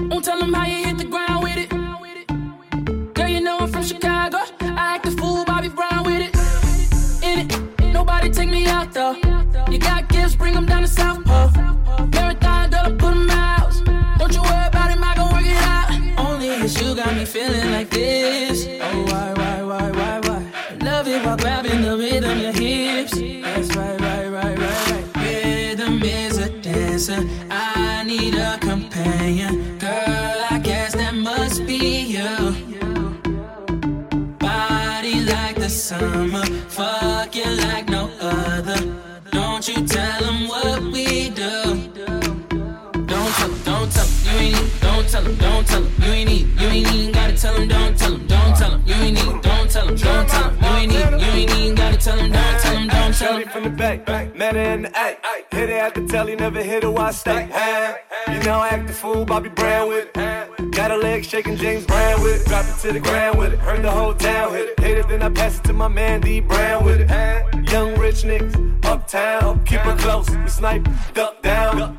Won't tell them how you bay. Met her in the A. Hit her at the telly, never hit her while I stay. You know I act the fool, Bobby Brown with it. Got a leg shaking James Brown with it. Drop it to the ground with it. Heard the whole town hit it. Hit it, then I pass it to my man D Brown with it. Young rich niggas, uptown, keep it close. We snipe, duck down.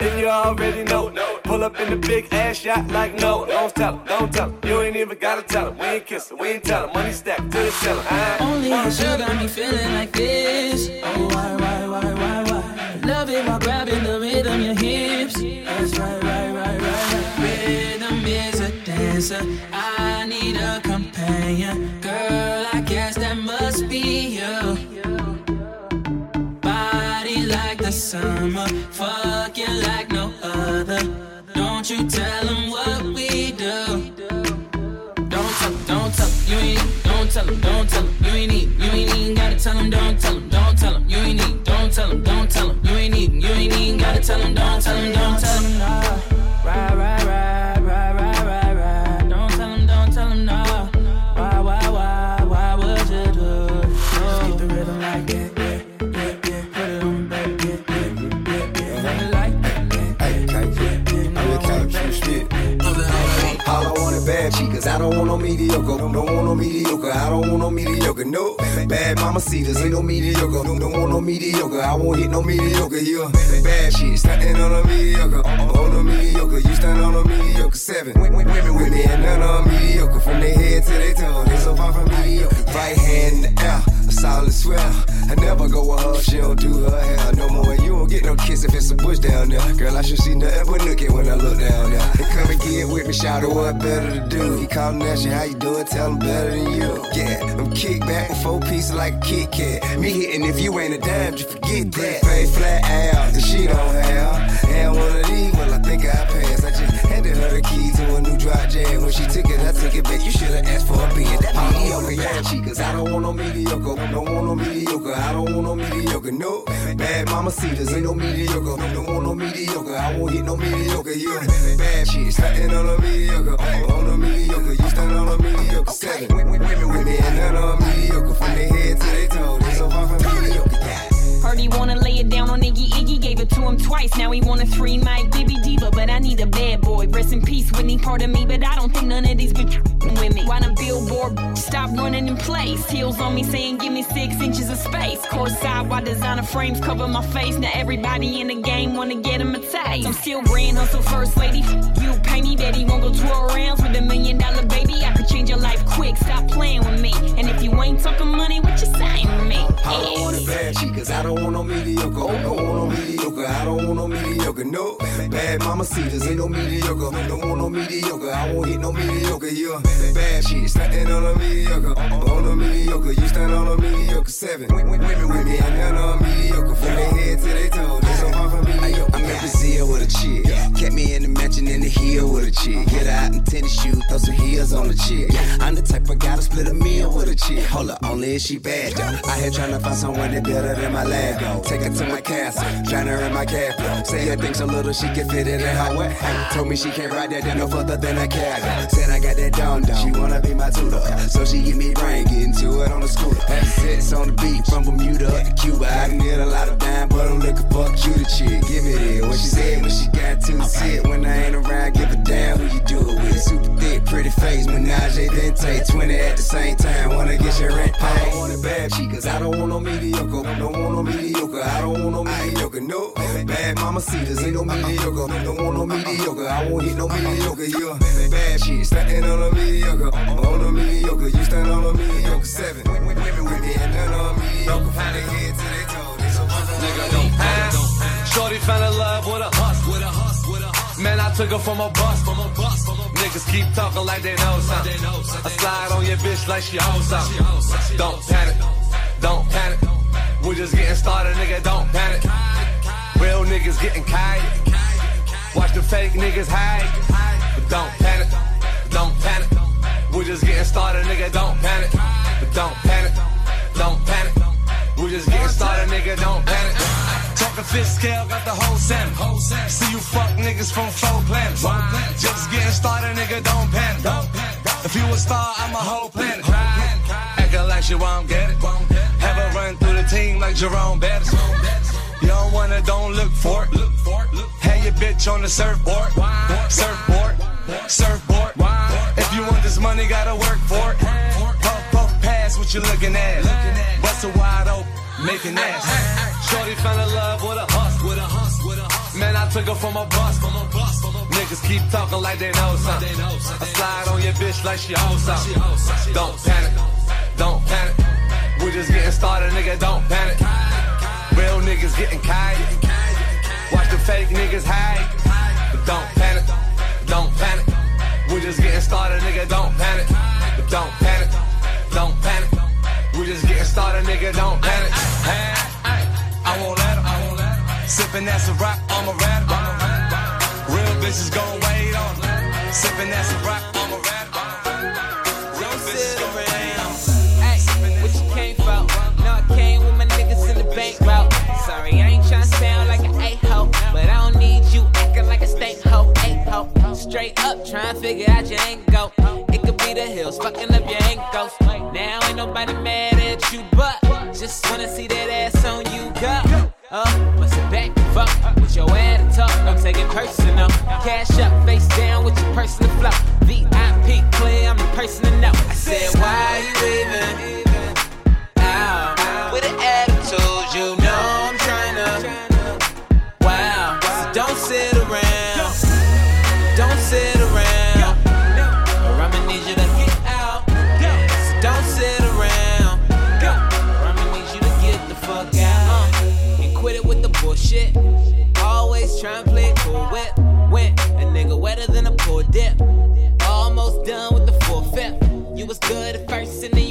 And you already know. Pull up in the big ass yacht like no. Don't tell him, don't tell him. You ain't even gotta tell him. We ain't kissing, we ain't tell him. Money stacked to the ceiling. Only cause you got me feeling like this. Oh, why, why, why, why, why? Love it while grabbing the rhythm, your hips. That's right, right, right, right. I need a companion. Girl, I guess that must be you. Body like the summer. Fucking like no other. Don't you tell them what we do. Don't tell don't tell you ain't, don't tell 'em, don't tell 'em, you ain't need, you ain't even gotta tell 'em, don't tell 'em, don't tell 'em, you ain't need, don't tell 'em, don't tell 'em, you ain't even, you ain't even gotta tell 'em, don't tell 'em, don't tell 'em, nah. Mediocre. Don't want no mediocre. I don't want no mediocre. No bad mama cedars. Ain't no mediocre. Don't, want no mediocre. I won't hit no mediocre. You bad shit. Stunting on a mediocre. Oh, on a mediocre. You stand on a mediocre. Seven women with me and none them mediocre. From their head to their toe. They so far from mediocre. Right hand in. Solid swell. I never go with her. She don't do her hair no more. You don't get no kiss if it's a bush down there. Girl, I should see nothing but looking when I look down there. They come and get with me, shout out what better to do. He callin' at you, how you doing? Tell him better than you. Yeah, I'm kick back and four pieces like a Kit Kat. Me hitting if you ain't a dime, just forget that. Fade flat out, and she don't have. And one of these, well, I think I passed. I just handed her the key to a new dry jam. When she took it, I took it back. You should've asked for a being that mediocre, yeah, chicas. I don't want no mediocre, don't want no mediocre. I don't want no mediocre, no. Bad mama cedars, ain't no mediocre. Don't want no mediocre. I won't hit no mediocre, you. Bad shit, stunting on a mediocre. On a mediocre, you stand on a mediocre. Seven women with me and none them mediocre. From their head to their toe, they so far from mediocre. Yeah. Heard he wanna lay it down on Iggy Iggy, gave it to him twice. Now he wanna three Mike Bibby Diva, but I need a bad boy. Rest in peace, Whitney, part of me, but I don't think none of these bitch with me. Why the billboard stop running in place? Heels on me saying give me six inches of space. Course side, why designer frames cover my face? Now everybody in the game wanna get him a taste. I'm still grand hustle first lady. You pay me, bet he won't go twirl rounds with a million dollar baby. I could change your life quick, stop playing with me. And if you ain't talking money, what you saying to me? I don't want it bad chicas, I don't want no mediocre. I Don't want no mediocre, I don't want no mediocre. No bad mama cedars, ain't no mediocre. Don't want no mediocre, I won't hit no mediocre. You bad shit, stunting on a mediocre. On a mediocre, you stand on a mediocre. Seven women with me, none of them mediocre. From their head to their toe, they so far from mediocre. I'm in Brazil with a chick, kept me in the mansion in the hill with a chick. Get out in tennis shoes, throw some heels on the chick. I'm the type of guy to split a meal with a chick. Hold up, only if she bad though. I here trying to find someone that better than my lab. Take her to my castle, drown her in my cab. Say her things so little she can fit it in her way. Told me she can't ride that down no further than a cab. Said I got that down down. She wanna be my tutor, so she give me brain, getting to it on the scooter. Assets on the beat from Bermuda up to Cuba. I can get a lot of dime, but I'm looking for a cuter chick. Give me that. What she said when she got to sit. When I ain't around, give a damn who you do it with. Super thick, pretty face, menage a dente. 20 at the same time, wanna get your rent paid. I don't want it bad chicas, I don't want no mediocre. Don't want no mediocre, I don't want no mediocre. No bad mama cedars, ain't no mediocre. Don't want no mediocre, I won't hit no mediocre. You bad shit, stunting on a mediocre. On a mediocre, you stand on a mediocre. Seven women with me and none of them mediocre. From their head to their toe, they so far from mediocre. Shorty fell in love with a hus, with a hus, with a hus. Man, I took her from a bus, from a bus, from a. Niggas keep talking like they know something. I slide on your bitch like she owns something. Don't panic, don't panic. We're just getting started, nigga. Don't panic. Real niggas getting kite. Watch the fake niggas hide. But don't panic, don't panic. We're just getting started, nigga. Don't panic, but don't panic, don't panic. We're just getting started, nigga. Don't panic. Talking fifth scale, got the whole center. See you fuck niggas from four planets. Just getting started, nigga. Don't panic. If you a star, I'm a whole planet. Acting like you won't get it. Have a run through the team like Jerome Bettis. You don't wanna, don't look for it. Have your bitch on the surfboard. Surfboard, surfboard. If you want this money, gotta work for it. Puff, puff, pass what you looking at. Bust a wide open, making ass. Shorty fell in love with a hustle, with a hustle, with a hustle. Man, I took her from a bus, from a bus. Niggas keep talking like they know something. I slide on your bitch like she owes something. Don't panic, don't panic. We just getting started, nigga, don't panic. Real niggas getting kite. Watch the fake niggas hide. But don't panic, don't panic. We just getting started, nigga, don't panic. But don't panic, don't panic. We just getting started, nigga, don't panic. I won't let 'em. Sippin' that rock, I'm a rapper. Real bitches gon' wait on 'em. Sippin' that rock, I'm a rapper. Real bitches gon' wait on 'em. Hey, what you came for? No, I came with my niggas in the bank route. Sorry, I ain't tryna sound like an a-ho, but I don't need you acting like a stank hoe, a-ho. Straight up, tryna figure out your angle. It could be the hills, fucking up your ankles. Now ain't nobody mad at you, but just wanna see that ass on you go. Uh, bust it back, fuck with your attitude. Don't take it personal. Cash up, face down with your personal flow. VIP clear, I'm the person to know. I said, why you leaving? Was good at first and then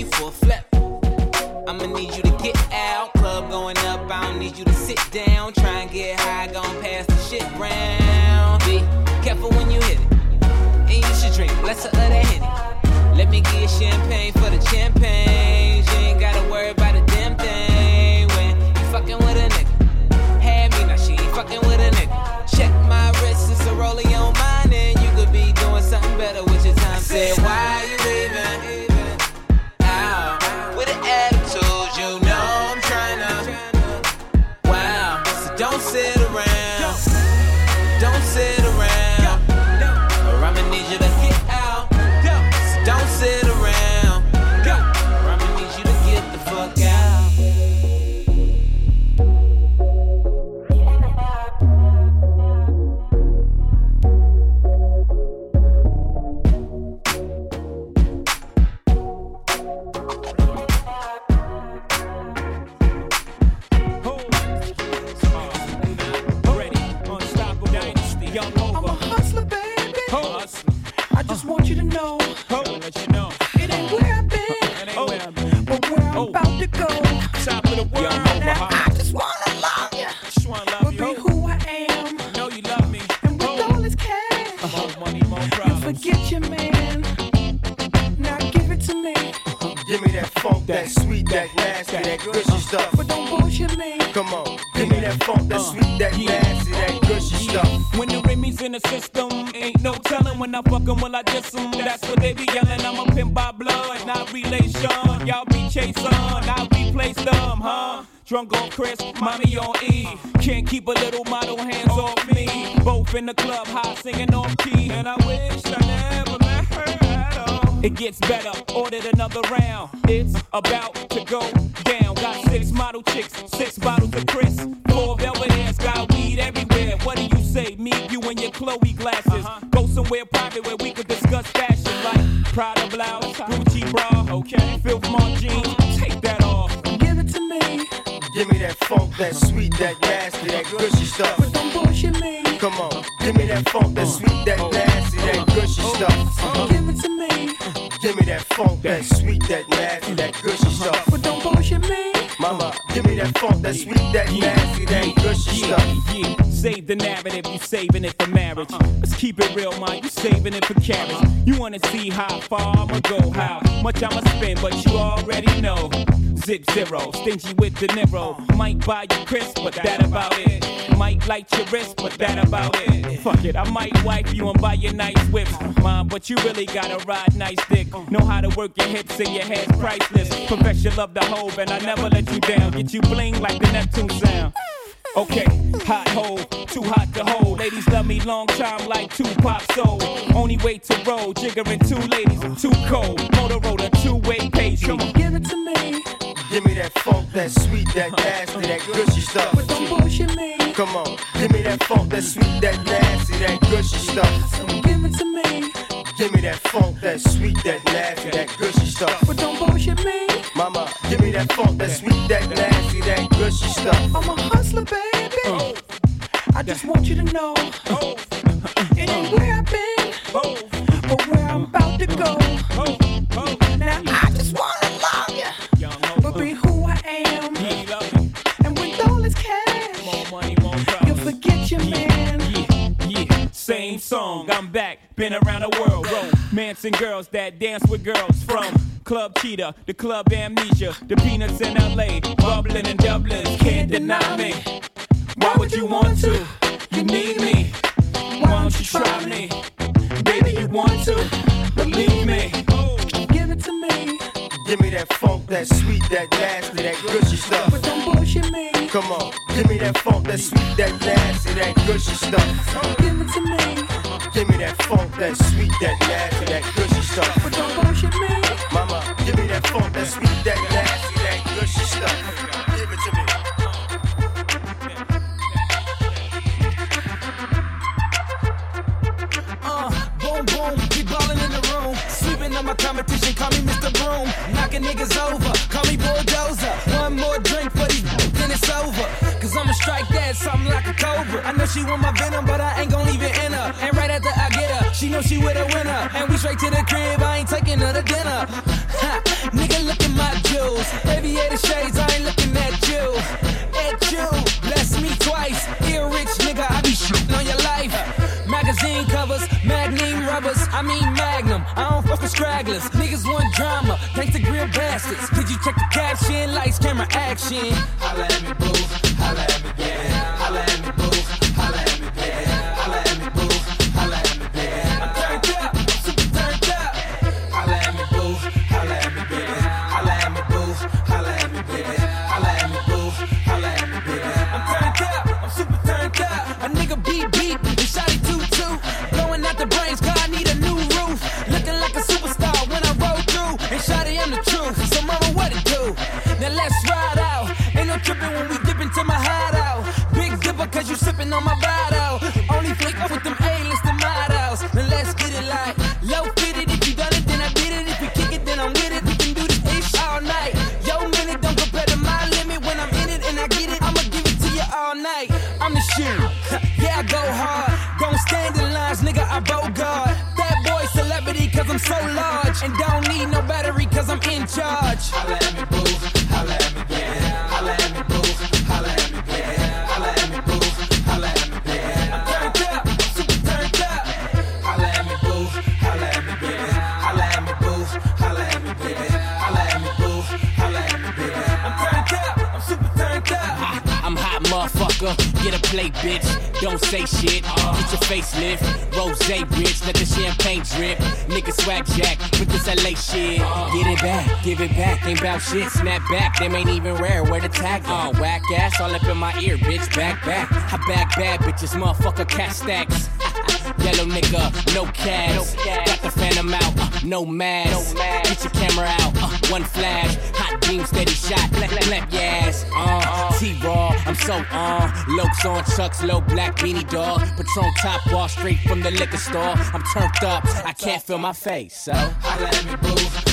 You wanna see how far I'ma go, how much I'ma spend, but you already know. Zip zero, stingy with the Niro. Might buy you crisp, but that about it. Might light your wrist, but that about it. Fuck it, I might wipe you and buy you nice whips, mom. But you really gotta ride nice dick. Know how to work your hips and your head's priceless. Profess your love the hope, and I never let you down. Get you bling like the Neptune sound. Okay, hot hole, too hot to hold. Ladies love me long time like Tupac soul. Only way to roll, jiggering two ladies, too cold. Motorola, two way page. Come on, give it to me. Give me that funk, that sweet, that nasty, that gushy stuff. But don't bullshit me. Come on, give me that funk, that sweet, that nasty, that gushy stuff. Give it to me. Give me that funk, that sweet, that nasty, that gushy stuff. But don't bullshit me. Mama, give me that funk, that sweet, that nasty, that gushy stuff. I'm a hustler, baby. Oh. I just want you to know. Oh. It ain't where I've been, oh. but where I'm about to go. Oh. Same song, I'm back, been around the world, romance and girls that dance with girls from Club Cheetah, the Club Amnesia, the Peanuts in LA, bubbling in Dublin, can't deny me. Why would you want to? You need me. Why don't you try me? Baby, you want to? Believe me. Give it to me. Give me that funk, that sweet, that nasty, that gushy stuff. But don't bullshit me. Come on, give me that funk, that sweet, that nasty, that gushy stuff. Give it to me. Give me that funk, that sweet, that nasty, that gushy stuff. But don't bullshit me. Mama, give me that funk, that sweet, that nasty, that gushy stuff. Give it to me. Uh, boom, boom, we ballin' in the room. Sweeping on my competition, call me Mr. Broom. Knocking niggas over, call me Bulldozer. One more drink for these, then it's over. Cause I'ma strike that, something like a cobra. I know she want my venom, but I ain't gon' leave it in her. And right after I get her, she know she with a winner. And we straight to the crib, I ain't taking her to dinner. Ha, nigga, look at my jewels. Aviator shades, I ain't looking at you. At you, bless me twice. Ear rich nigga, I be shitting on your life. Magazine covers, magnum rubbers, I mean magnum. I don't fuck with stragglers. Niggas want drama, thanks to grill bastards. Did you check the caption? Lights, camera, action. Holla at me, boo. Holla at me, yeah. Holla at me, boo. And don't need no battery, cause I'm in charge. Holla at me, boo. Holla at me, yeah. Holla at me, boo. Holla at me, yeah. Holla at me, boo. Holla at me, yeah. I'm turned up, I'm super turned up. Holla at me, boo. Holla at me, yeah. Holla at me, boo. Holla at me, yeah. Holla at me, boo. Holla at me, yeah. I'm turned up, I'm super turned up. I'm hot, motherfucker. Get a plate, bitch. Don't say shit. Get your facelift. Rose, bitch. Let the champagne drip. Nigga swag jack with this LA shit. Get it back, give it back. Ain't bout shit. Snap back. Them ain't even rare. Where the tag? Uh, whack ass all up in my ear, bitch. Back, back. I back bad bitches, motherfucker. Cat stacks. Yellow nigga, no cash. Got the phantom out, uh, no mask. Get your camera out, uh, one flash. Beam, steady shot, clap, clap your ass. Uh, T-Raw, I'm so on. Lokes on chucks, low black beanie dog. Patron top wall straight from the liquor store. I'm turned up, I can't feel my face, so. Holla at me, boo.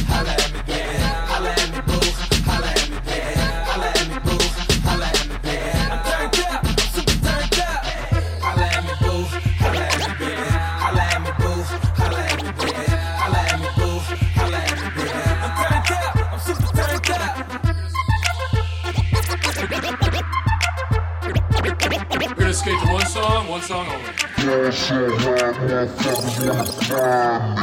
So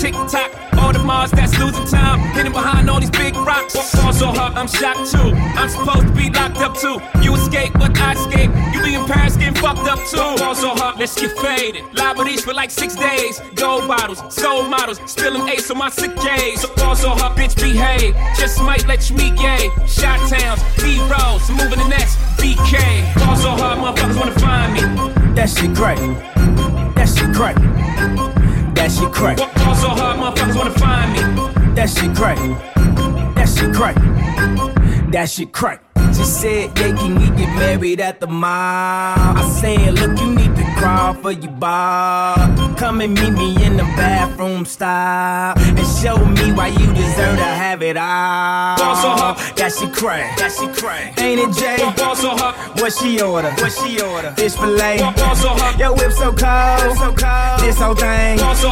tick tock. All the Mars that's losing time. Hidden behind all these big rocks. Ball so hard, I'm shocked too. I'm supposed to be locked up too. You escape, but I escape. You be in Paris getting fucked up too. Ball so hard, let's get faded. Liberties for like six days. Gold bottles, soul models, spilling ace on my sick days. So ball so hard, bitch, behave. Just might let you meet gay. Shot towns, B rolls, moving the next BK. Ball so hard, motherfuckers wanna find me. That shit crack. That shit crack. That shit crack. Ball so hard, motherfuckers wanna find me. That shit crack. That shit crack. That shit crack. She said, yeah, can we get married at the mall? I said, look, you need crawl for your bar. Come and meet me in the bathroom style. And show me why you deserve to have it all. Ball so hard. That shit crack. That shit crack. Ain't it, Jay? Ball so hard. What she order? What she order? Fish fillet. Ball so hard. Your whip so cold. So cold. This whole thing. Ball so.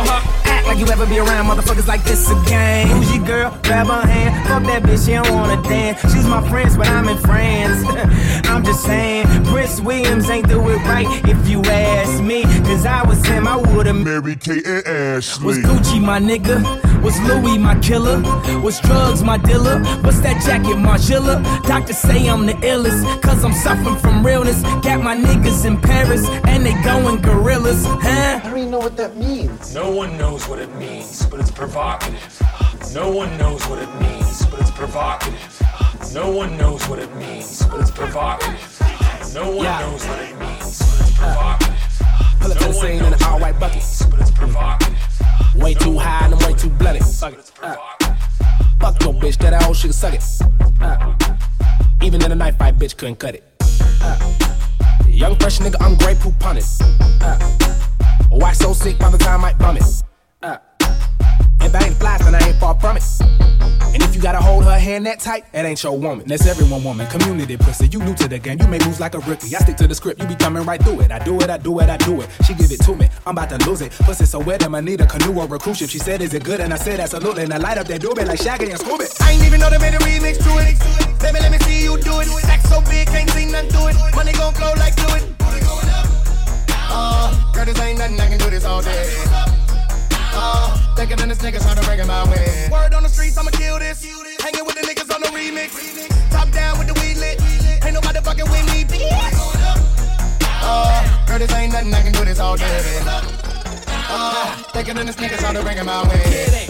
Act like you ever be around motherfuckers like this again. Who's your girl? Grab her hand. Fuck that bitch, she don't wanna dance. She's my friends, but I'm in France. I'm just saying, Prince Williams ain't do it right if you ask me. Cause I was him, I would've married Kate and Ashley. Was Gucci my nigga? Was Louis my killer? Was drugs my dealer? What's that jacket, Margiela? Doctors say I'm the illest, cause I'm suffering from realness. Got my niggas in Paris, and they going gorillas, huh? I don't even know what that means. No one knows what it means, but it's provocative. No one knows what it means, but it's provocative. No one knows what it means, but it's provocative. No one Yeah. knows what it means, but it's provocative. Pull up to the scene in an all white bucket. Way too high and I'm way too bloody. Uh, fuck your bitch, that old shit suck it. Uh, even in a knife fight, bitch couldn't cut it. Uh, young fresh nigga, I'm great poop on it. Uh, why so sick by the time I bum it? Uh, if I ain't fly, then I ain't far from it. And if you gotta hold her hand that tight, it ain't your woman. That's everyone woman. Community pussy. You new to the game, you may lose like a rookie. I stick to the script, you be coming right through it. I do it, I do it, I do it. She give it to me, I'm about to lose it. Pussy so wet, I'ma need a canoe or a cruise ship. She said, Is it good? And I said, Absolutely. And I light up that doobie like Shaggy and Scooby. I ain't even know they made a remix to it. Baby, let me see you do it. Sack so big, can't see nothing to it. Money gon' flow like fluid. Uh, girl, this ain't nothing, I can do this all day. Uh, thicker than this nigga, trying to it my way. Word on the streets, I'ma kill this. Hanging with the niggas on the remix. Top down with the weed lit. Ain't nobody fucking with me, bitch. Uh, girl, this ain't nothing, I can do this all day. Uh, thicker than this nigga, trying to it my way.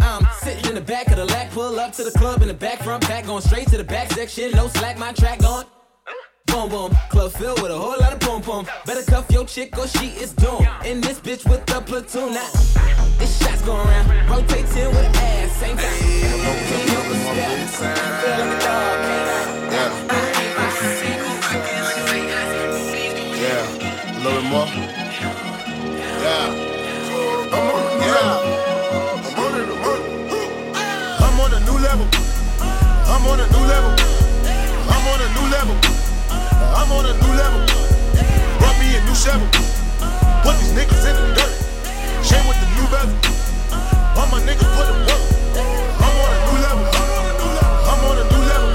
I'm sitting in the back of the lack, pull up to the club in the back, front back, going straight to the back section, no slack, my track going. Boom boom, club filled with a whole lot of boom boom. Better cuff your chick or she is doomed. In this bitch with the platoon now. This shots going around, rotating with an ass, same time. Can't help but step. Feel like a dog, can't Yeah, a little bit more. Yeah. I'm on, yeah. I'm on, it, I'm on. I'm on a new level. I'm on a new level. I'm on a new level. I'm on a new level. Brought me a new shovel. Put these niggas in the dirt. Chain with the new bezel. All my niggas put in work. I'm on a new level. I'm on a new level.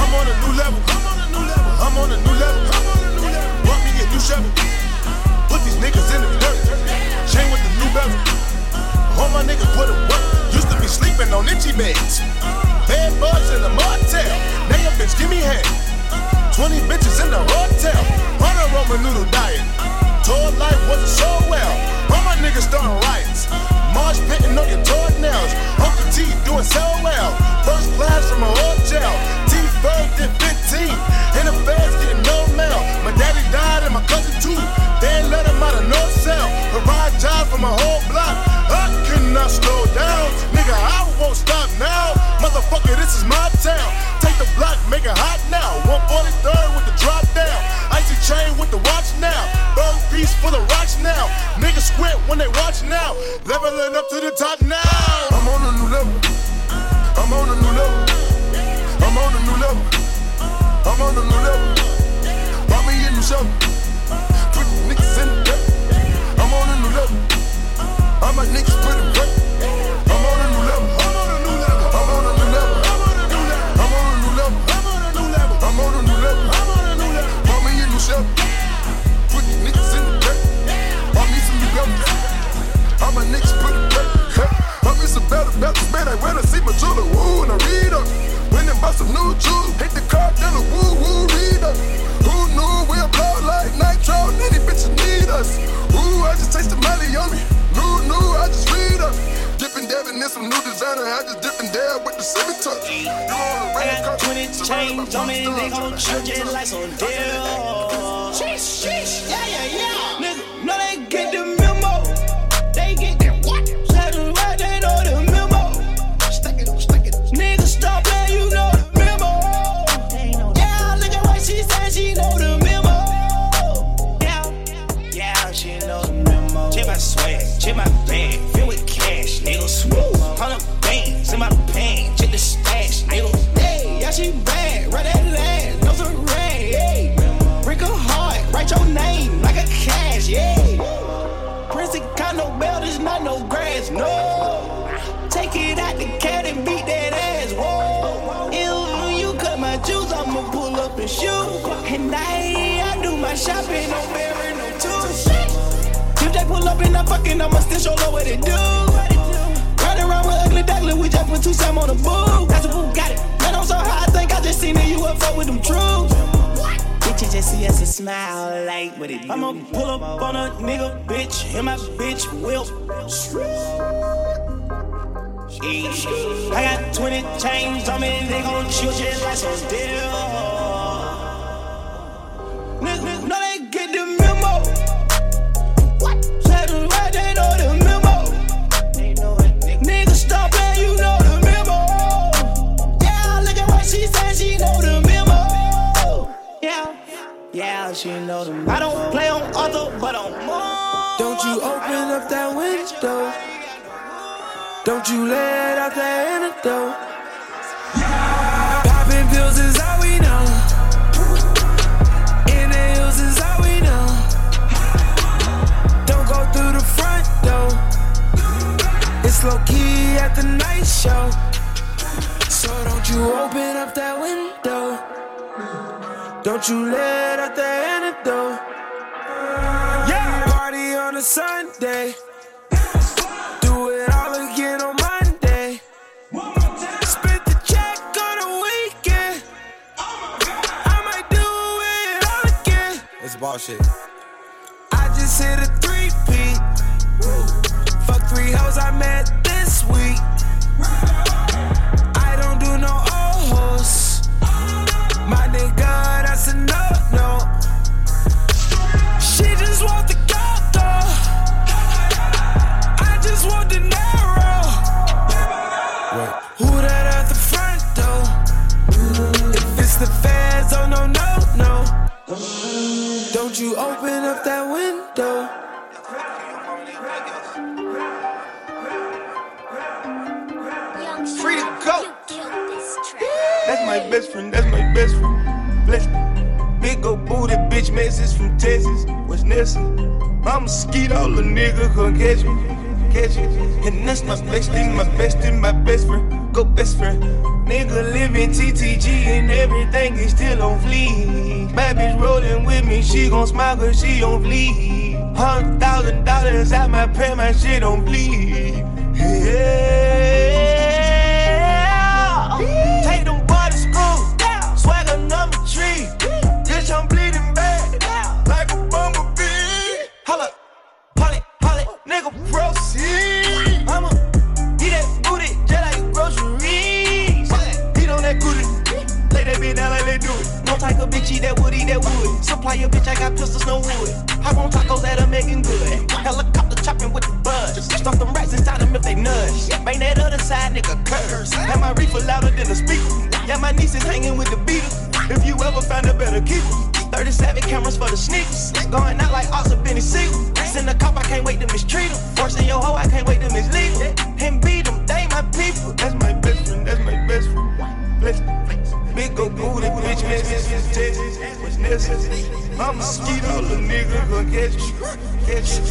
I'm on a new level. I'm on a new level. Brought me a new shovel. Put these niggas in the dirt. Chain with the new bezel. All my niggas put in work. Used to be sleeping on itchy beds. Bad bugs in the motel. Now your bitch give me head. 20 bitches in the hotel. On a Ramen noodle diet. Told life wasn't so well. All my niggas starting riots. Marsh pitting on your toenails. Uncle T doing so well. First class from a hotel. T first did 15. In the feds getting no mail. My daddy died and my cousin too. They let him out of no cell. Provide job for my whole block. I cannot slow down. Nigga, I won't stop now. Motherfucker, this is my town hit the block, make it hot now. 143rd with the drop down. Icy chain with the watch now. Bird piece for the rocks now. Niggas squint when they watch now. Leveling up to the top now. I'm on a new level. I'm on a new level. I'm on a new level. I'm on a new level. Bought me a new shovel. Put niggas in the dirt. I'm on a new level. I'm a niggas put it right. Up in some better belts, man. I I see my jeweler, woo, and I read up. When them bought some new jewels, hit the car, then a woo woo read up. Who knew we'll blow like nitro? Any bitches need us. Ooh, I just taste the money on me. New, new, I just read up. Dipping, dabbing in some new designer. I just dipping dab with the semi touch. You on the rain got 20 chains on me, they gon' chill just like some deal. Sheesh, sheesh, yeah, yeah, yeah. Chains on me, they gon' chill just like some deal. Nigga, know they get the memo. What? They know the memo. Stop playing, you know the memo. Yeah, look at what she said, she know the memo. Yeah, yeah, she know the memo. I don't play on other, but on more. Don't you open up that window. Don't you let We know. Inhales is all we know. Don't go through the front door. It's low key at the night show. So don't you open up that window. Don't you let out that antidote. Yeah, party on a Sunday. It's bullshit. I just hit a three peat. Fuck three hoes I met this week. Open up that window? Free to go. That's my best friend, that's my best friend. Bless me. Big old booty bitch message from Texas. What's Nessa? I'm a skeet, all the nigga come catch me. Catch me. And that's my bestie, my bestie, my best friend. Go best friend. Nigga living TTG and everything is still on fleek. Bad bitch rolling with me, she gon' smile cause she on bleed. Hundred thousand dollars at my pay, my shit on bleed. Yeah. Take them. Swagger number three. Bitch, I'm bleeding bad. Like a bumblebee. Holla, nigga, proceed. I'ma that booty groceries. Eat on that booty. Lay that bitch down like they do it. No type of bitch eat that wood, eat that wood. Supply your bitch, I got pistols, no wood. Hop on tacos that are making good. Helicopter chopping with the buzz. Stuff them rats inside them if they nudge. Bang that other side, nigga, curse. Have my reefer louder than a speaker. Yeah, my niece is hanging with the Beatles. If you ever find a better keeper. 37 cameras for the sneakers. Going out like Oscar Benny Siegel. Send a cop, I can't wait to mistreat him. Forcing your hoe, I can't wait to mislead him. And beat them, they my people. That's my best friend, that's my best friend. Bless. Big old booty bitch, Texas. What's necessity. I'm a mosquito, little nigga, gon' catch you, catch you.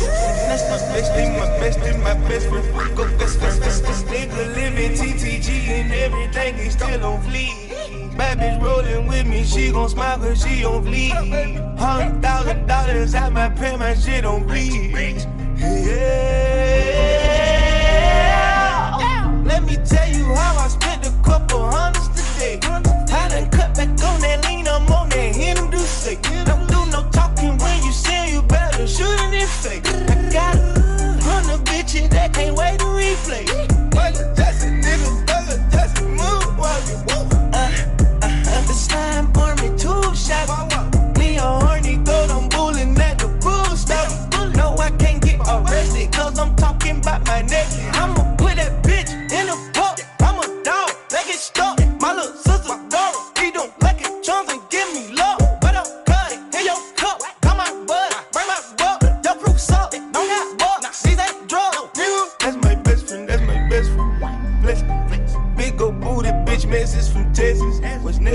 That's my best thing, my best thing, my best friend. Go best friend, best friend. Nigga living TTG and everything is still on fleek. Bad bitch rolling with me, she gon' smile cause she on fleek. Hundred thousand dollars at my pen, my shit on bleed. Yeah. Let me tell you how I spent a couple hundreds fake. I got a hundred bitches that can't wait to replay. Michael Jackson, nigga, Michael Jackson, move while you walk. Uh, uh, uh, the slime me two shots. Me a horny goat, I'm bullying at the bull stop. No, I can't get arrested, cause I'm talking about my neck.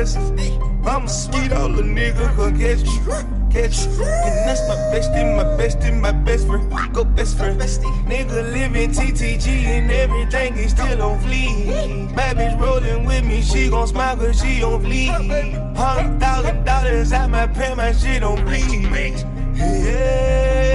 Necessary? I'm a mosquito, little nigga, gon' catch you, catch you. And that's my bestie, my bestie, my best friend. Go best friend. Nigga living TTG and everything is still on fleek. Bad bitch rolling with me, she gon' smile cause she on fleek. Hundred thousand dollars at my pen, my shit on bleed. Yeah.